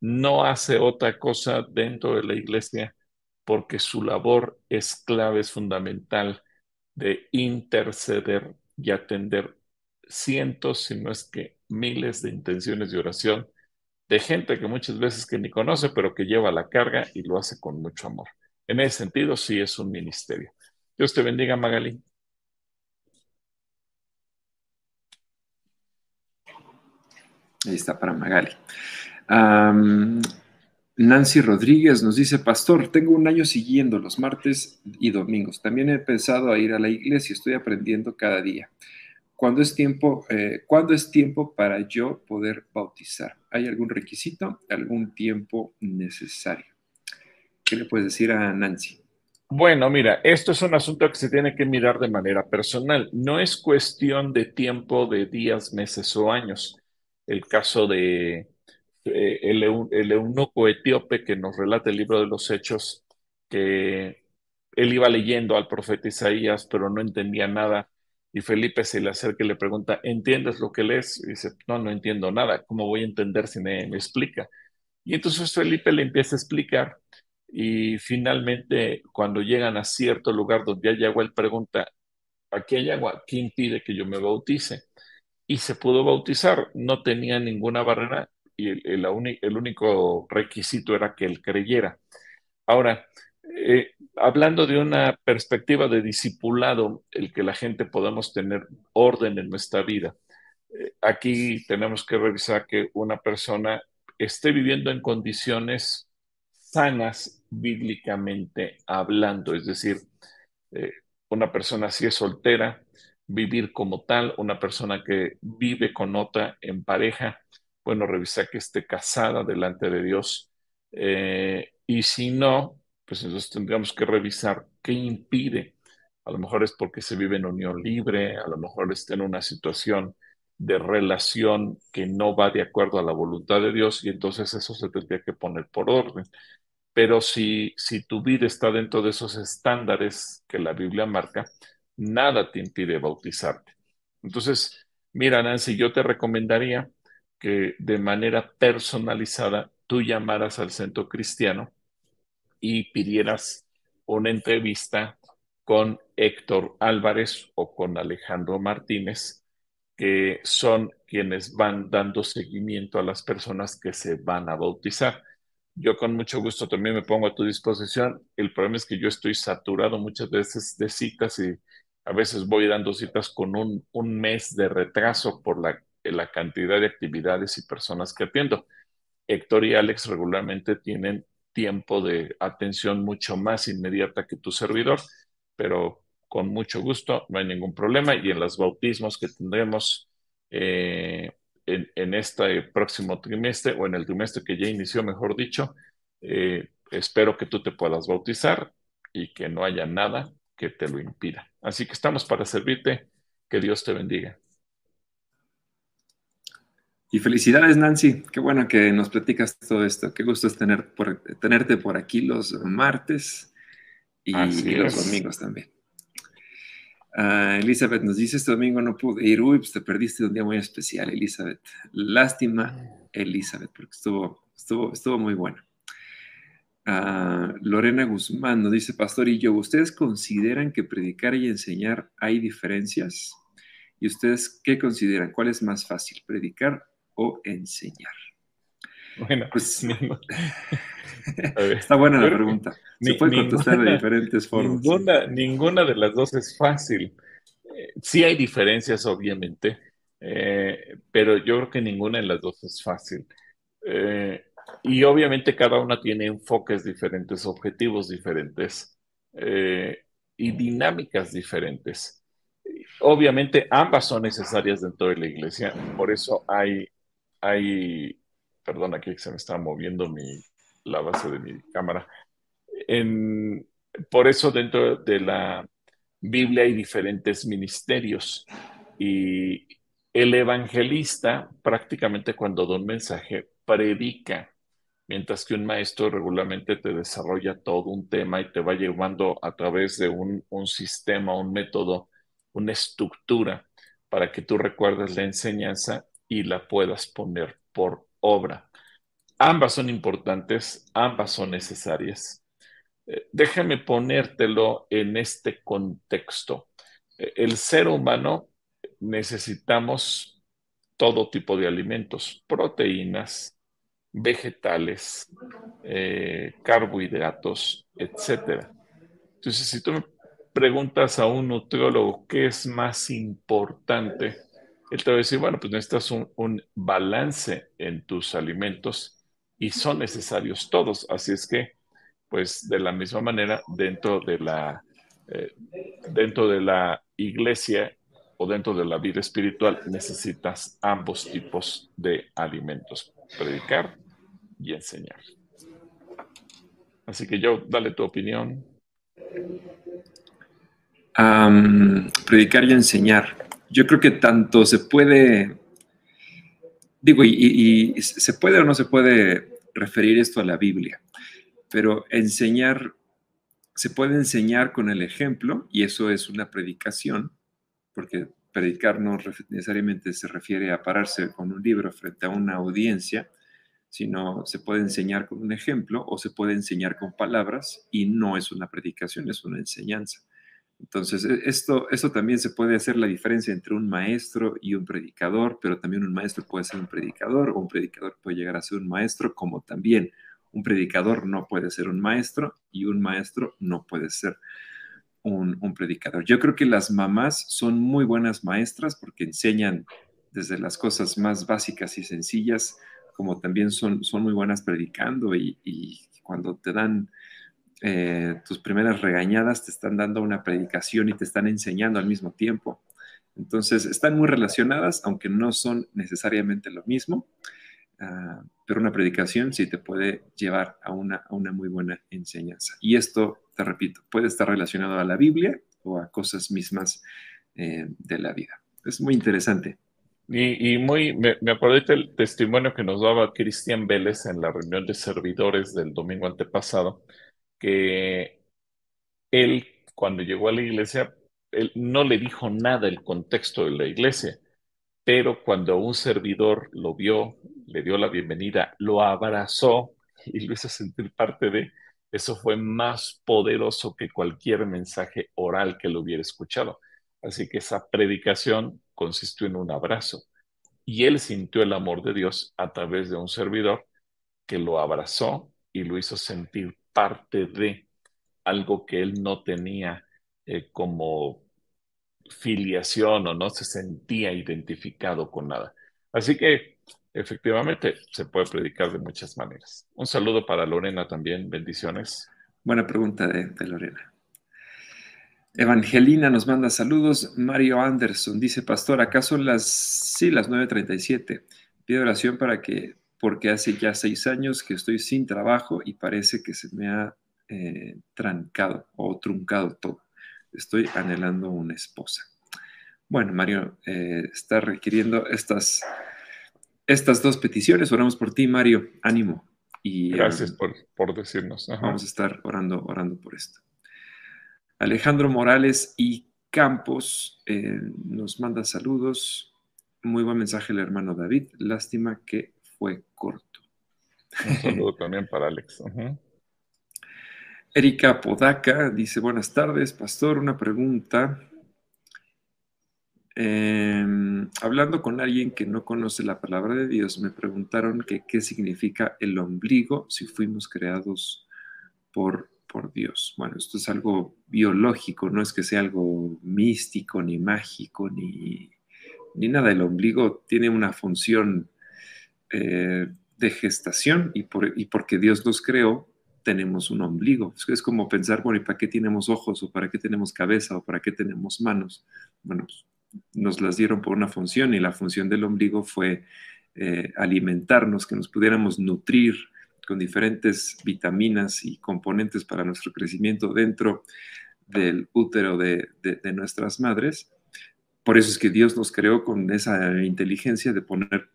no hace otra cosa dentro de la iglesia porque su labor es clave, es fundamental de interceder y atender cientos, si no es que miles de intenciones de oración de gente que muchas veces que ni conoce, pero que lleva la carga y lo hace con mucho amor. En ese sentido, sí es un ministerio. Dios te bendiga, Magali. Ahí está para Magali. Nancy Rodríguez nos dice, Pastor, tengo un año siguiendo los martes y domingos. También he pensado a ir a la iglesia, estoy aprendiendo cada día. ¿Cuándo es tiempo, eh, ¿cuándo es tiempo para yo poder bautizar? ¿Hay algún requisito, algún tiempo necesario? ¿Qué le puedes decir a Nancy? Bueno, mira, esto es un asunto que se tiene que mirar de manera personal. No es cuestión de tiempo de días, meses o años. El caso de eh, el, eunuco etíope que nos relata el libro de los Hechos, que él iba leyendo al profeta Isaías, pero no entendía nada. Y Felipe se le acerca y le pregunta, ¿entiendes lo que lees? Y dice, no, no entiendo nada. ¿Cómo voy a entender si me, me explica? Y entonces Felipe le empieza a explicar y finalmente cuando llegan a cierto lugar donde hay agua, él pregunta, ¿aquí hay agua? ¿Quién pide que yo me bautice? Y se pudo bautizar, no tenía ninguna barrera y el, el, único requisito era que él creyera. Ahora, eh, hablando de una perspectiva de discipulado, el que la gente podamos tener orden en nuestra vida, eh, aquí tenemos que revisar que una persona esté viviendo en condiciones sanas bíblicamente hablando, es decir, eh, una persona si es soltera, vivir como tal, una persona que vive con otra en pareja, bueno, revisar que esté casada delante de Dios. Y si no, pues entonces tendríamos que revisar qué impide. A lo mejor es porque se vive en unión libre, a lo mejor está en una situación de relación que no va de acuerdo a la voluntad de Dios y entonces eso se tendría que poner por orden. Pero si, si tu vida está dentro de esos estándares que la Biblia marca, nada te impide bautizarte. Entonces, mira, Nancy, yo te recomendaría que de manera personalizada tú llamaras al centro cristiano y pidieras una entrevista con Héctor Álvarez o con Alejandro Martínez, que son quienes van dando seguimiento a las personas que se van a bautizar. Yo con mucho gusto también me pongo a tu disposición. El problema es que yo estoy saturado muchas veces de citas y a veces voy dando citas con un, un mes de retraso por la, la cantidad de actividades y personas que atiendo. Héctor y Alex regularmente tienen tiempo de atención mucho más inmediata que tu servidor, pero con mucho gusto, no hay ningún problema. Y en los bautismos que tendremos eh, en, este próximo trimestre o en el trimestre que ya inició, mejor dicho, eh, espero que tú te puedas bautizar y que no haya nada que te lo impida. Así que estamos para servirte. Que Dios te bendiga. Y felicidades, Nancy. Qué bueno que nos platicas todo esto. Qué gusto es tener tenerte por aquí los martes y, los domingos también. Ah, Elizabeth nos dice, este domingo no pude ir. Uy, pues te perdiste un día muy especial, Elizabeth. Lástima, Elizabeth, porque estuvo, estuvo, estuvo muy bueno. Ah, Lorena Guzmán nos dice, Pastor y yo, ¿ustedes consideran que predicar y enseñar hay diferencias? ¿Y ustedes qué consideran? ¿Cuál es más fácil, predicar o enseñar? Bueno, pues está buena la pregunta. Se puede contestar de diferentes formas. Ninguna, de las dos es fácil. Eh, sí hay diferencias, obviamente, eh, pero yo creo que ninguna de las dos es fácil. Eh, y obviamente cada una tiene enfoques diferentes, objetivos diferentes y dinámicas diferentes. Obviamente ambas son necesarias dentro de la iglesia, por eso hay, hay perdón, aquí se me está moviendo mi, la base de mi cámara. por eso dentro de la Biblia hay diferentes ministerios y el evangelista prácticamente cuando da un mensaje predica mientras que un maestro regularmente te desarrolla todo un tema y te va llevando a través de un, un sistema, un método, una estructura para que tú recuerdes la enseñanza y la puedas poner por obra. Ambas son importantes, ambas son necesarias. Eh, déjame ponértelo en este contexto. Eh, el ser humano necesitamos todo tipo de alimentos, proteínas, vegetales, eh, carbohidratos, etc. Entonces, si tú me preguntas a un nutriólogo qué es más importante, él te va a decir, bueno, pues necesitas un, un balance en tus alimentos y son necesarios todos. Así es que, pues de la misma manera, dentro de la, eh, dentro de la iglesia o dentro de la vida espiritual, necesitas ambos tipos de alimentos, predicar y enseñar. Así que yo, dale tu opinión. predicar y enseñar. Yo creo que tanto se puede, digo, y, se puede o no se puede referir esto a la Biblia, pero enseñar, se puede enseñar con el ejemplo, y eso es una predicación, porque predicar no necesariamente se refiere a pararse con un libro frente a una audiencia, sino se puede enseñar con un ejemplo o se puede enseñar con palabras y no es una predicación, es una enseñanza. Entonces, e, esto, esto también se puede hacer la diferencia entre un maestro y un predicador, pero también un maestro puede ser un predicador o un predicador puede llegar a ser un maestro, como también un predicador no puede ser un maestro y un maestro no puede ser un, un predicador. Yo creo que las mamás son muy buenas maestras porque enseñan desde las cosas más básicas y sencillas como también son, son muy buenas predicando y, cuando te dan eh, tus primeras regañadas, te están dando una predicación y te están enseñando al mismo tiempo. Entonces, están muy relacionadas, aunque no son necesariamente lo mismo, ah, pero una predicación sí te puede llevar a una, a una muy buena enseñanza. Y esto, te repito, puede estar relacionado a la Biblia o a cosas mismas eh, de la vida. Es muy interesante. Y, muy, me, me acordé del testimonio que nos daba Cristian Vélez en la reunión de servidores del domingo antepasado, que él, cuando llegó a la iglesia, él no le dijo nada el contexto de la iglesia, pero cuando un servidor lo vio, le dio la bienvenida, lo abrazó y lo hizo sentir parte de, eso fue más poderoso que cualquier mensaje oral que lo hubiera escuchado. Así que esa predicación consistió en un abrazo. Y él sintió el amor de Dios a través de un servidor que lo abrazó y lo hizo sentir parte de algo que él no tenía eh, como filiación o no se sentía identificado con nada. Así que efectivamente se puede predicar de muchas maneras. Un saludo para Lorena también, bendiciones. Buena pregunta de Lorena. Evangelina nos manda saludos. Mario Anderson dice, Pastor, ¿acaso las, sí, las 9.37? Pido oración para que, porque hace ya seis años que estoy sin trabajo y parece que se me ha eh, trancado o truncado todo. Estoy anhelando una esposa. Bueno, Mario, eh, está requiriendo estas, estas dos peticiones. Oramos por ti, Mario. Ánimo. Y, Gracias um, por, por, decirnos. Vamos a estar orando, orando por esto. Alejandro Morales y Campos eh, nos manda saludos. Muy buen mensaje el hermano David. Lástima que fue corto. Un saludo también para Alex. Erika Podaca dice, buenas tardes, pastor, una pregunta. Em, hablando con alguien que no conoce la palabra de Dios, me preguntaron que qué significa el ombligo si fuimos creados por por Dios. Bueno, esto es algo biológico, no es que sea algo místico, ni mágico, ni, ni nada. El ombligo tiene una función eh, de gestación y, por, y, porque Dios nos creó, tenemos un ombligo. Es como pensar, bueno, ¿y para qué tenemos ojos o para qué tenemos cabeza o para qué tenemos manos? Bueno, pues, nos las dieron por una función y la función del ombligo fue eh, alimentarnos, que nos pudiéramos nutrir, con diferentes vitaminas y componentes para nuestro crecimiento dentro del útero de, nuestras madres. Por eso es que Dios nos creó con esa inteligencia de poner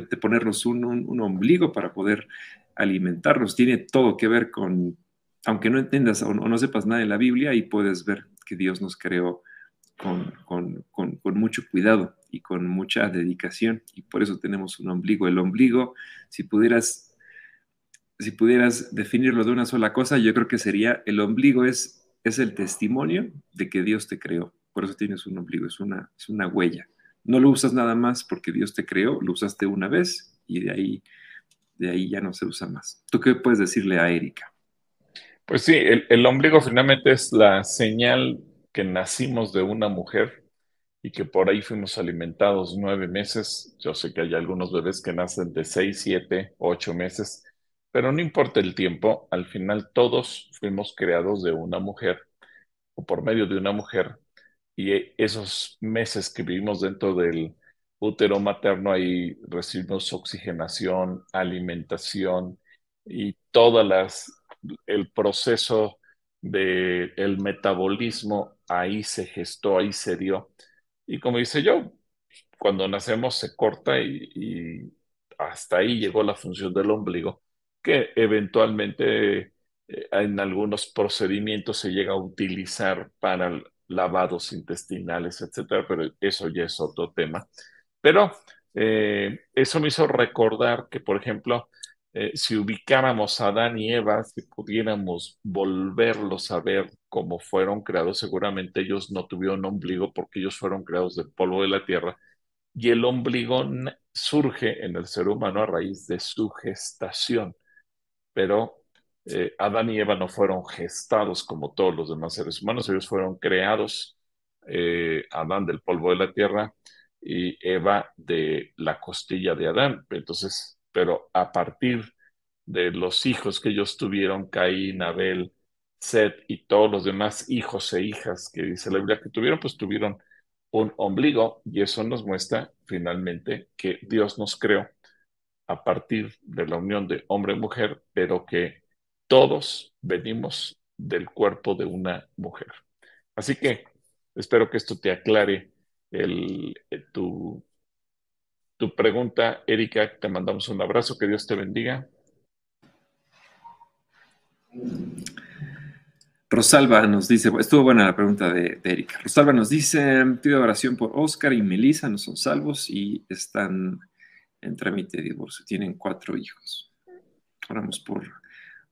ponernos un, ombligo para poder alimentarnos. Tiene todo que ver con, aunque no entiendas o no, sepas nada de la Biblia, y puedes ver que Dios nos creó con, con, mucho cuidado y con mucha dedicación, y por eso tenemos un ombligo. El ombligo, si pudieras si pudieras definirlo de una sola cosa, yo creo que sería el ombligo es, es el testimonio de que Dios te creó. Por eso tienes un ombligo, es una, es una huella. No lo usas nada más porque Dios te creó, lo usaste una vez y de ahí, de ahí ya no se usa más. ¿Tú qué puedes decirle a Erika? Pues sí, el, el ombligo finalmente es la señal que nacimos de una mujer y que por ahí fuimos alimentados nueve meses. Yo sé que hay algunos bebés que nacen de seis, siete, ocho meses pero no importa el tiempo, al final todos fuimos creados de una mujer o por medio de una mujer y e, esos meses que vivimos dentro del útero materno ahí recibimos oxigenación, alimentación y todas las el proceso del el metabolismo ahí se gestó, ahí se dio. Y como dice yo, cuando nacemos se corta y hasta ahí llegó la función del ombligo que eventualmente eh, en algunos procedimientos se llega a utilizar para lavados intestinales, etcétera, pero eso ya es otro tema. Pero eh, eso me hizo recordar que, por ejemplo, eh, si ubicáramos a Adán y Eva, si pudiéramos volverlos a ver cómo fueron creados, seguramente ellos no tuvieron ombligo porque ellos fueron creados del polvo de la tierra y el ombligo surge en el ser humano a raíz de su gestación pero eh, Adán y Eva no fueron gestados como todos los demás seres humanos, ellos fueron creados, eh, Adán del polvo de la tierra y Eva de la costilla de Adán. Entonces, pero a partir de los hijos que ellos tuvieron, Caín, Abel, Seth y todos los demás hijos e hijas que dice la Biblia que tuvieron, pues tuvieron un ombligo y eso nos muestra finalmente que Dios nos creó a partir de la unión de hombre-mujer, pero que todos venimos del cuerpo de una mujer. Así que espero que esto te aclare eh, tu, tu pregunta, Erika. Te mandamos un abrazo, que Dios te bendiga. Rosalba nos dice, estuvo buena la pregunta de, de, Erika. Rosalba nos dice, pido oración por Oscar y Melissa, no son salvos y están en trámite de divorcio. Tienen cuatro hijos. Oramos por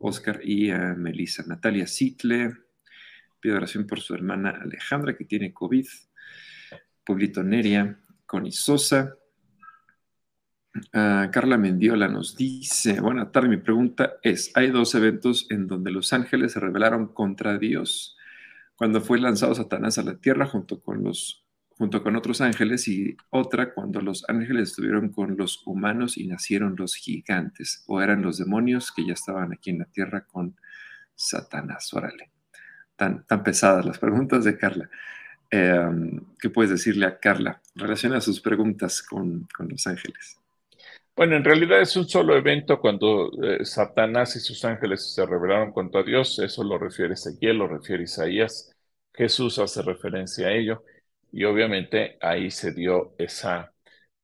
Oscar y a Melissa. Natalia Sitle, pido oración por su hermana Alejandra, que tiene COVID. Pueblito Neria, Connie. Ah, Carla Mendiola nos dice, buena tarde, mi pregunta es, hay dos eventos en donde los ángeles se rebelaron contra Dios cuando fue lanzado Satanás a la tierra junto con los junto con otros ángeles, y otra cuando los ángeles estuvieron con los humanos y nacieron los gigantes, o eran los demonios que ya estaban aquí en la tierra con Satanás. Órale, tan, tan pesadas las preguntas de Carla. Em, ¿Qué puedes decirle a Carla? Relaciona sus preguntas con, los ángeles. Bueno, en realidad es un solo evento cuando eh, Satanás y sus ángeles se rebelaron contra Dios, eso lo refiere Ezequiel, lo refiere Isaías, Jesús hace referencia a ello. Y obviamente ahí se dio esa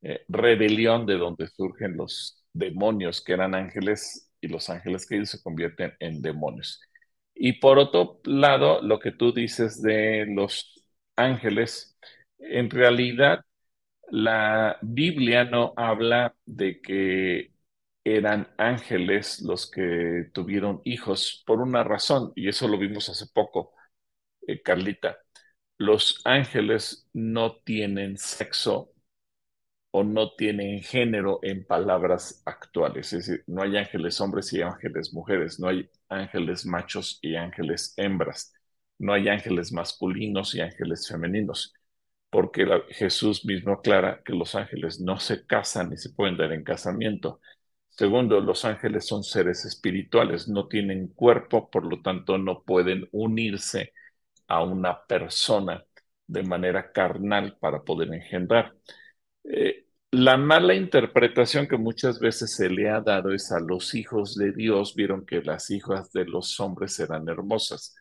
eh, rebelión de donde surgen los demonios que eran ángeles y los ángeles que ellos se convierten en demonios. Y por otro lado, lo que tú dices de los ángeles, en realidad la Biblia no habla de que eran ángeles los que tuvieron hijos por una razón, y eso lo vimos hace poco, eh, Carlita los ángeles no tienen sexo o no tienen género en palabras actuales. Es decir, no hay ángeles hombres y ángeles mujeres, no hay ángeles machos y ángeles hembras, no hay ángeles masculinos y ángeles femeninos, porque Jesús mismo aclara que los ángeles no se casan ni se pueden dar en casamiento. Segundo, los ángeles son seres espirituales, no tienen cuerpo, por lo tanto no pueden unirse a una persona de manera carnal para poder engendrar. Eh, la mala interpretación que muchas veces se le ha dado es a los hijos de Dios, vieron que las hijas de los hombres eran hermosas,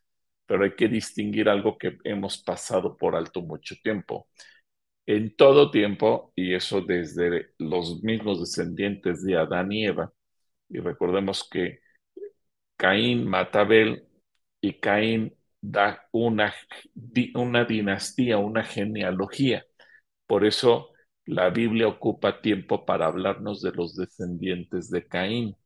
pero hay que distinguir algo que hemos pasado por alto mucho tiempo. en todo tiempo, y eso desde los mismos descendientes de Adán y Eva. Y recordemos que Caín mata a Abel y Caín da una, una dinastía, una genealogía. Por eso la Biblia ocupa tiempo para hablarnos de los descendientes de Caín,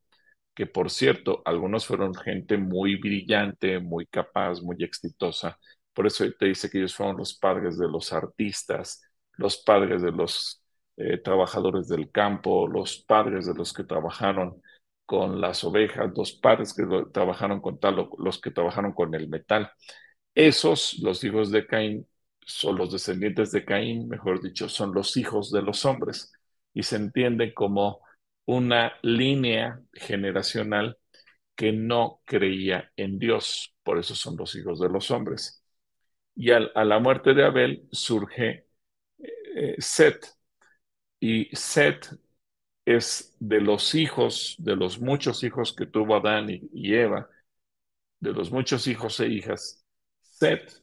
que por cierto, algunos fueron gente muy brillante, muy capaz, muy exitosa. Por eso te dice que ellos fueron los padres de los artistas, los padres de los eh, trabajadores del campo, los padres de los que trabajaron con las ovejas, los padres que trabajaron con tal, los que trabajaron con el metal. Esos, los hijos de Caín, son los descendientes de Caín, mejor dicho, son los hijos de los hombres y se entiende como una línea generacional que no creía en Dios, por eso son los hijos de los hombres. Y a la muerte de Abel surge eh, Set, y Set es de los hijos, de los muchos hijos que tuvo Adán y, Eva, de los muchos hijos e hijas, Set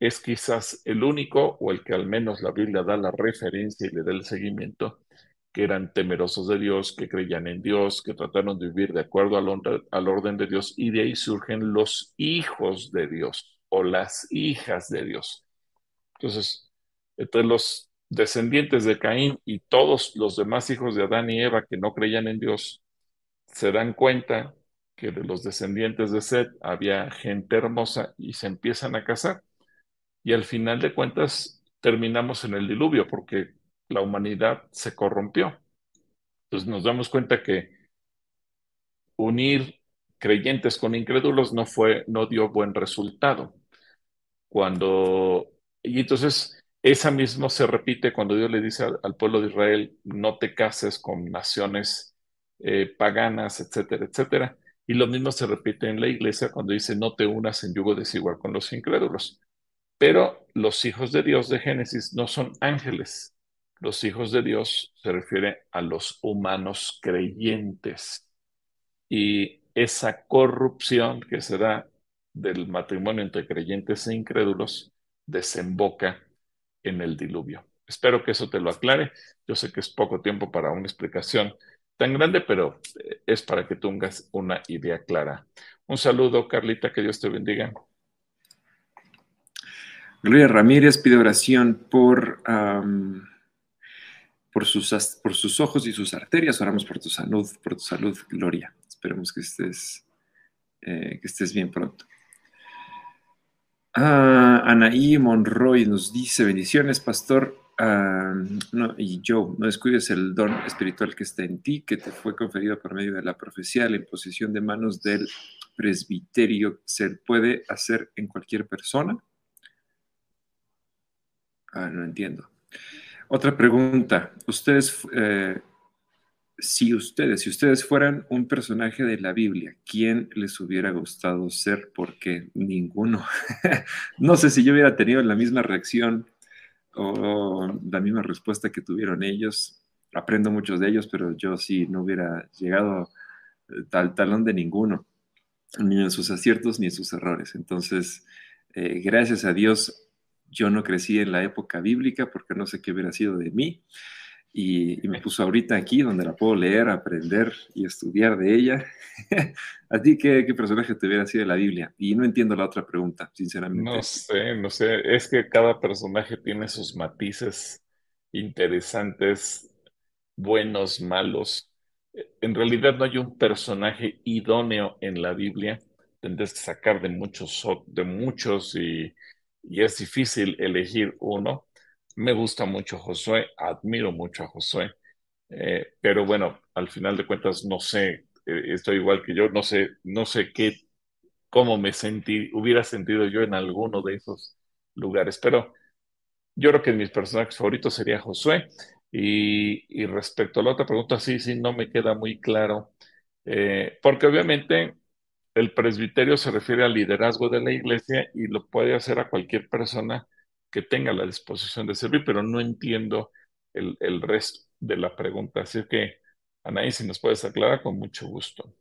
es quizás el único, o el que al menos la Biblia da la referencia y le da el seguimiento, que eran temerosos de Dios, que creían en Dios, que trataron de vivir de acuerdo al, al orden de Dios, y de ahí surgen los hijos de Dios o las hijas de Dios. Entonces, entre los descendientes de Caín y todos los demás hijos de Adán y Eva que no creían en Dios, se dan cuenta que de los descendientes de Seth había gente hermosa y se empiezan a casar y al final de cuentas terminamos en el diluvio porque la humanidad se corrompió. Entonces nos damos cuenta que unir creyentes con incrédulos no fue, no dio buen resultado. Cuando, y entonces esa misma se repite cuando Dios le dice al, pueblo de Israel, no te cases con naciones eh, paganas, etcétera, etcétera. Y lo mismo se repite en la iglesia cuando dice, no te unas en yugo desigual con los incrédulos. Pero los hijos de Dios de Génesis no son ángeles. Los hijos de Dios se refiere a los humanos creyentes. Y esa corrupción que se da del matrimonio entre creyentes e incrédulos desemboca en el diluvio. Espero que eso te lo aclare. Yo sé que es poco tiempo para una explicación tan grande, pero eh, es para que tengas una idea clara. Un saludo, Carlita, que Dios te bendiga. Gloria Ramírez pide oración por, por, sus, por sus ojos y sus arterias. Oramos por tu salud, por tu salud, Gloria. Esperemos que estés, eh, que estés bien pronto. Ah, Anaí Monroy nos dice, bendiciones, pastor. y Joe, no descuides el don espiritual que está en ti, que te fue conferido por medio de la profecía, la imposición de manos del presbiterio. ¿Se puede hacer en cualquier persona? Ah, no entiendo. Otra pregunta. Ustedes, eh, si ustedes, si ustedes fueran un personaje de la Biblia, ¿quién les hubiera gustado ser? Porque ninguno. no sé si yo hubiera tenido la misma reacción o la misma respuesta que tuvieron ellos. Aprendo muchos de ellos, pero yo sí no hubiera llegado al talón de ninguno, ni en sus aciertos ni en sus errores. Entonces, eh, gracias a Dios yo no crecí en la época bíblica porque no sé qué hubiera sido de mí. Y, me puso ahorita aquí donde la puedo leer, aprender y estudiar de ella. ¿A ti qué, personaje te hubiera sido de la Biblia? Y no entiendo la otra pregunta, sinceramente. No sé, no sé. Es que cada personaje tiene sus matices interesantes, buenos, malos. En realidad no hay un personaje idóneo en la Biblia. Tendrás que sacar de muchos, de muchos y y es difícil elegir uno. Me gusta mucho Josué, admiro mucho a Josué, eh, pero bueno, al final de cuentas no sé, eh, estoy igual que yo, no sé, no sé qué, cómo me sentí, hubiera sentido yo en alguno de esos lugares, pero yo creo que mis personajes favoritos sería Josué. Y, respecto a la otra pregunta, sí, sí, no me queda muy claro, eh, porque obviamente el presbiterio se refiere al liderazgo de la iglesia y lo puede hacer a cualquier persona que tenga la disposición de servir, pero no entiendo el, resto de la pregunta. Así que, Anaí, si nos puedes aclarar, con mucho gusto.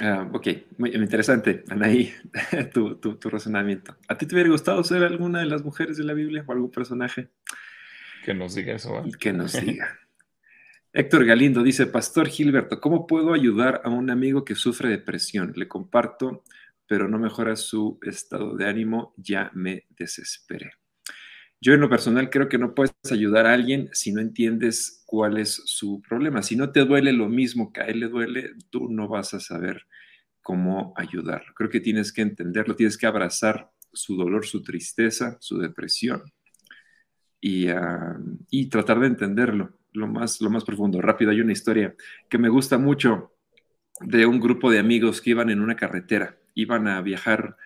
Ah, ok, muy, interesante, Anaí, tu, tu, razonamiento. ¿A ti te hubiera gustado ser alguna de las mujeres de la Biblia o algún personaje? Que nos diga eso. Que nos diga. Héctor Galindo dice, Pastor Gilberto, ¿cómo puedo ayudar a un amigo que sufre depresión? Le comparto, pero no mejora su estado de ánimo, ya me desesperé. Yo en lo personal creo que no puedes ayudar a alguien si no entiendes cuál es su problema. Si no te duele lo mismo que a él le duele, tú no vas a saber cómo ayudarlo. Creo que tienes que entenderlo, tienes que abrazar su dolor, su tristeza, su depresión y, ah, tratar de entenderlo lo más, lo más profundo. Rápido, hay una historia que me gusta mucho de un grupo de amigos que iban en una carretera, iban a viajar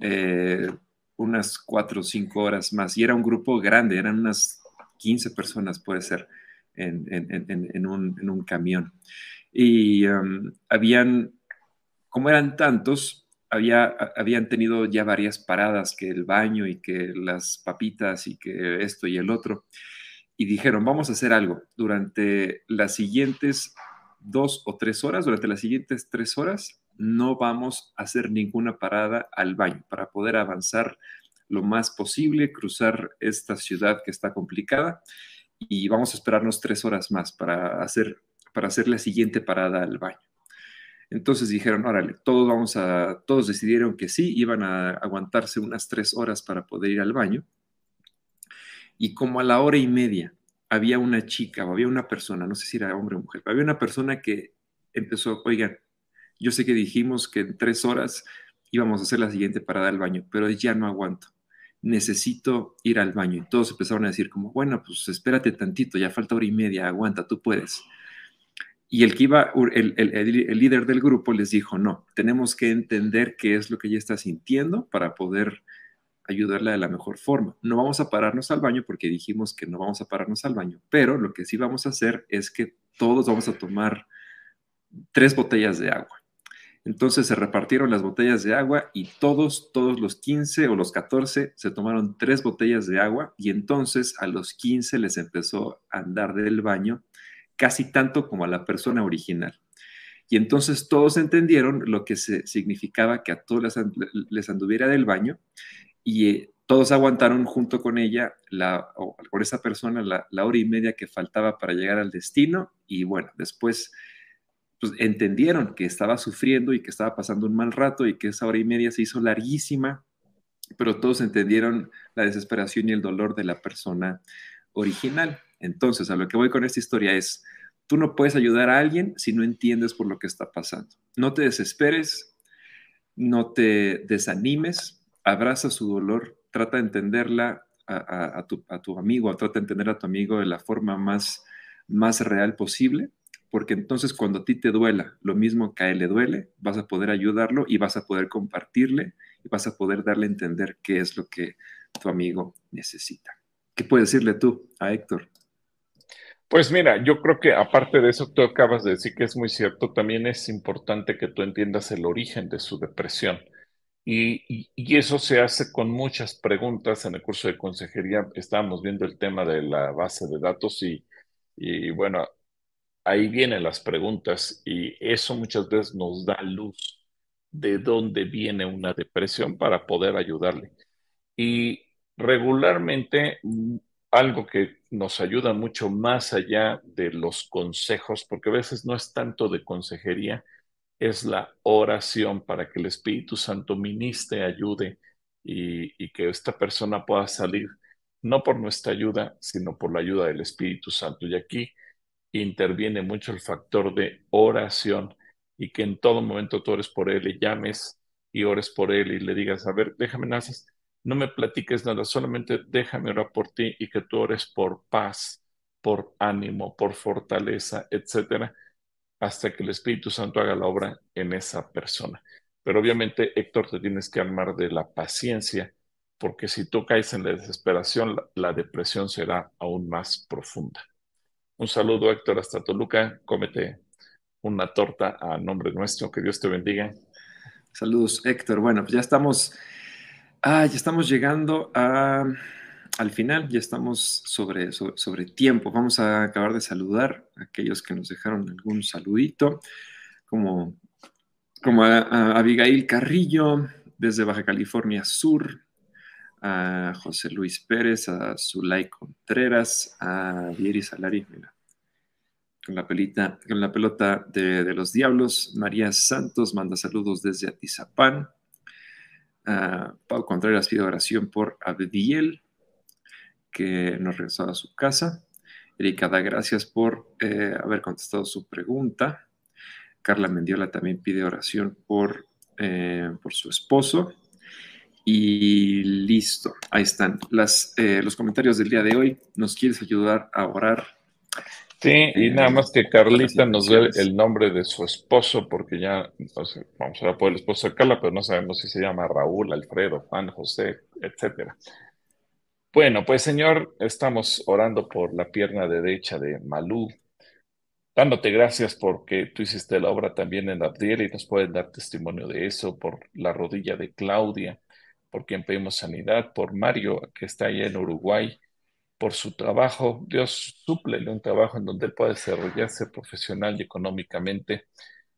eh, unas cuatro o cinco horas más. Y era un grupo grande, eran unas 15 personas, puede ser, en, un, camión. Y um, habían, como eran tantos, había, habían tenido ya varias paradas, que el baño y que las papitas y que esto y el otro. Y dijeron, vamos a hacer algo. Durante las siguientes dos o tres horas, durante las siguientes tres horas, no vamos a hacer ninguna parada al baño para poder avanzar lo más posible, cruzar esta ciudad que está complicada y vamos a esperarnos tres horas más para hacer, para hacer la siguiente parada al baño. Entonces dijeron, órale, todos vamos a, todos decidieron que sí, iban a aguantarse unas tres horas para poder ir al baño. Y como a la hora y media había una chica o había una persona, no sé si era hombre o mujer, había una persona que empezó, oigan, yo sé que dijimos que en tres horas íbamos a hacer la siguiente parada al baño, pero ya no aguanto. Necesito ir al baño. Y todos empezaron a decir como, bueno, pues espérate tantito, ya falta hora y media, aguanta, tú puedes. Y el que iba, el, líder del grupo les dijo, no, tenemos que entender qué es lo que ella está sintiendo para poder ayudarla de la mejor forma. No vamos a pararnos al baño porque dijimos que no vamos a pararnos al baño, pero lo que sí vamos a hacer es que todos vamos a tomar tres botellas de agua. Entonces se repartieron las botellas de agua y todos, todos los 15 o los 14 se tomaron tres botellas de agua y entonces a los 15 les empezó a andar del baño casi tanto como a la persona original. Y entonces todos entendieron lo que significaba que a todos les, anduviera del baño y eh, todos aguantaron junto con ella, la, o con esa persona, la hora y media que faltaba para llegar al destino y bueno, después pues entendieron que estaba sufriendo y que estaba pasando un mal rato y que esa hora y media se hizo larguísima, pero todos entendieron la desesperación y el dolor de la persona original. Entonces, a lo que voy con esta historia es, tú no puedes ayudar a alguien si no entiendes por lo que está pasando. No te desesperes, no te desanimes, abraza su dolor, trata de entenderla a, tu, a tu, amigo, trata de entender a tu amigo de la forma más, más real posible porque entonces cuando a ti te duela lo mismo que a él le duele, vas a poder ayudarlo y vas a poder compartirle y vas a poder darle a entender qué es lo que tu amigo necesita. ¿Qué puedes decirle tú a Héctor? Pues mira, yo creo que aparte de eso tú acabas de decir que es muy cierto, también es importante que tú entiendas el origen de su depresión. Y, eso se hace con muchas preguntas. En el curso de consejería estábamos viendo el tema de la base de datos y bueno, ahí vienen las preguntas y eso muchas veces nos da luz de dónde viene una depresión para poder ayudarle. Y regularmente mm, algo que nos ayuda mucho más allá de los consejos, porque a veces no es tanto de consejería, es la oración para que el Espíritu Santo ministre, ayude y, y que esta persona pueda salir, no por nuestra ayuda, sino por la ayuda del Espíritu Santo. Y aquí interviene mucho el factor de oración y que en todo momento tú ores por él y llames y ores por él y le digas, a ver, déjame naces, no me platiques nada, solamente déjame orar por ti y que tú ores por paz, por ánimo, por fortaleza, etcétera, hasta que el Espíritu Santo haga la obra en esa persona. Pero obviamente, Héctor, te tienes que armar de la paciencia, porque si tú caes en la desesperación, la depresión será aún más profunda. Un saludo, Héctor, hasta Toluca. Cómete una torta a nombre nuestro. Que Dios te bendiga. Saludos, Héctor. Bueno, pues ya estamos, ah, ya estamos llegando al final, ya estamos sobre, sobre, tiempo. Vamos a acabar de saludar a aquellos que nos dejaron algún saludito, como como a, Abigail Carrillo desde Baja California Sur, a José Luis Pérez, a Zulay Contreras, a Vieri Salari, mira, con la, pelita, con la pelota de, los Diablos. María Santos manda saludos desde Atizapán. Pau Contreras pide oración por Abdiel, que nos regresó a su casa. Erika da gracias por eh, haber contestado su pregunta. Carla Mendiola también pide oración por, eh, por su esposo. Y listo, ahí están las, eh, los comentarios del día de hoy. ¿Nos quieres ayudar a orar? Sí, y nada más que Carlita nos dé el nombre de su esposo, porque ya vamos a ver por el esposo de Carla, pero no sabemos si se llama Raúl, Alfredo, Juan, José, etcétera. Bueno, pues Señor, estamos orando por la pierna derecha de Malú, dándote gracias porque tú hiciste la obra también en Abdiel y nos pueden dar testimonio de eso, por la rodilla de Claudia, por quien pedimos sanidad, por Mario, que está allá en Uruguay, por su trabajo. Dios súplele un trabajo en donde él pueda desarrollarse profesional y económicamente.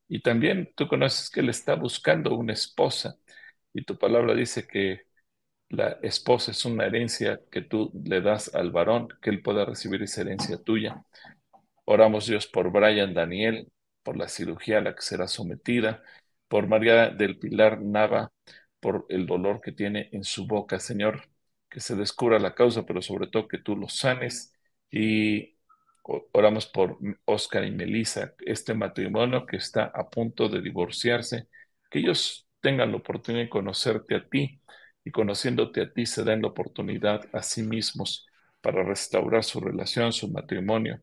Y también tú conoces que él está buscando una esposa y tu palabra dice que la esposa es una herencia que tú le das al varón, que él pueda recibir esa herencia tuya. Oramos Dios por Brian Daniel, por la cirugía a la que será sometida, por María del Pilar Nava, por el dolor que tiene en su boca, Señor, que se descubra la causa, pero sobre todo que tú lo sanes. Y oramos por Oscar y Melissa, este matrimonio que está a punto de divorciarse, que ellos tengan la oportunidad de conocerte a ti y conociéndote a ti se den la oportunidad a sí mismos para restaurar su relación, su matrimonio.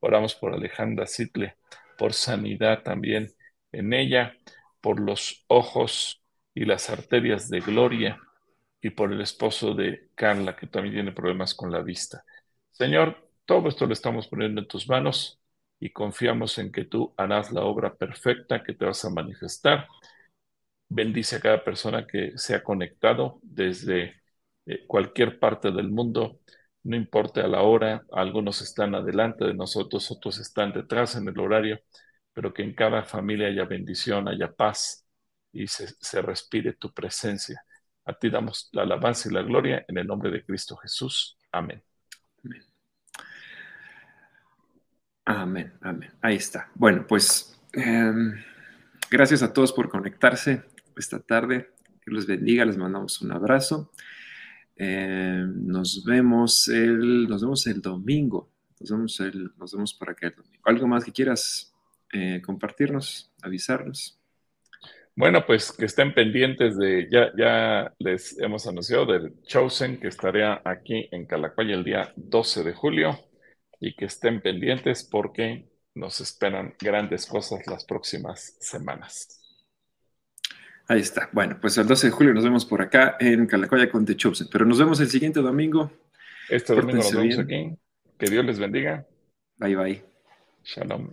Oramos por Alejandra Sitle, por sanidad también en ella, por los ojos y las arterias de Gloria y por el esposo de Carla, que también tiene problemas con la vista. Señor, todo esto lo estamos poniendo en tus manos y confiamos en que tú harás la obra perfecta que te vas a manifestar Bendice a cada persona que se ha conectado desde eh, cualquier parte del mundo, no importa la hora, algunos están adelante de nosotros, otros están detrás en el horario, pero que en cada familia haya bendición, haya paz y se, respire tu presencia. A ti damos la alabanza y la gloria en el nombre de Cristo Jesús. Amén. Amén, amén. Ahí está. Bueno, pues em, gracias a todos por conectarse esta tarde. Que los bendiga, les mandamos un abrazo. Eh, nos vemos el, nos vemos el domingo. Nos vemos, el, nos vemos por acá el domingo. ¿Algo más que quieras eh, compartirnos, avisarnos? Bueno, pues que estén pendientes de, ya, ya les hemos anunciado del Chosen que estaría aquí en Calacuaya el día 12 de julio y que estén pendientes porque nos esperan grandes cosas las próximas semanas. Ahí está. Bueno, pues el 12 de julio nos vemos por acá en Calacoya con The Chosen. Pero nos vemos el siguiente domingo. Este domingo nos vemos aquí. Que Dios les bendiga. Bye bye. Shalom.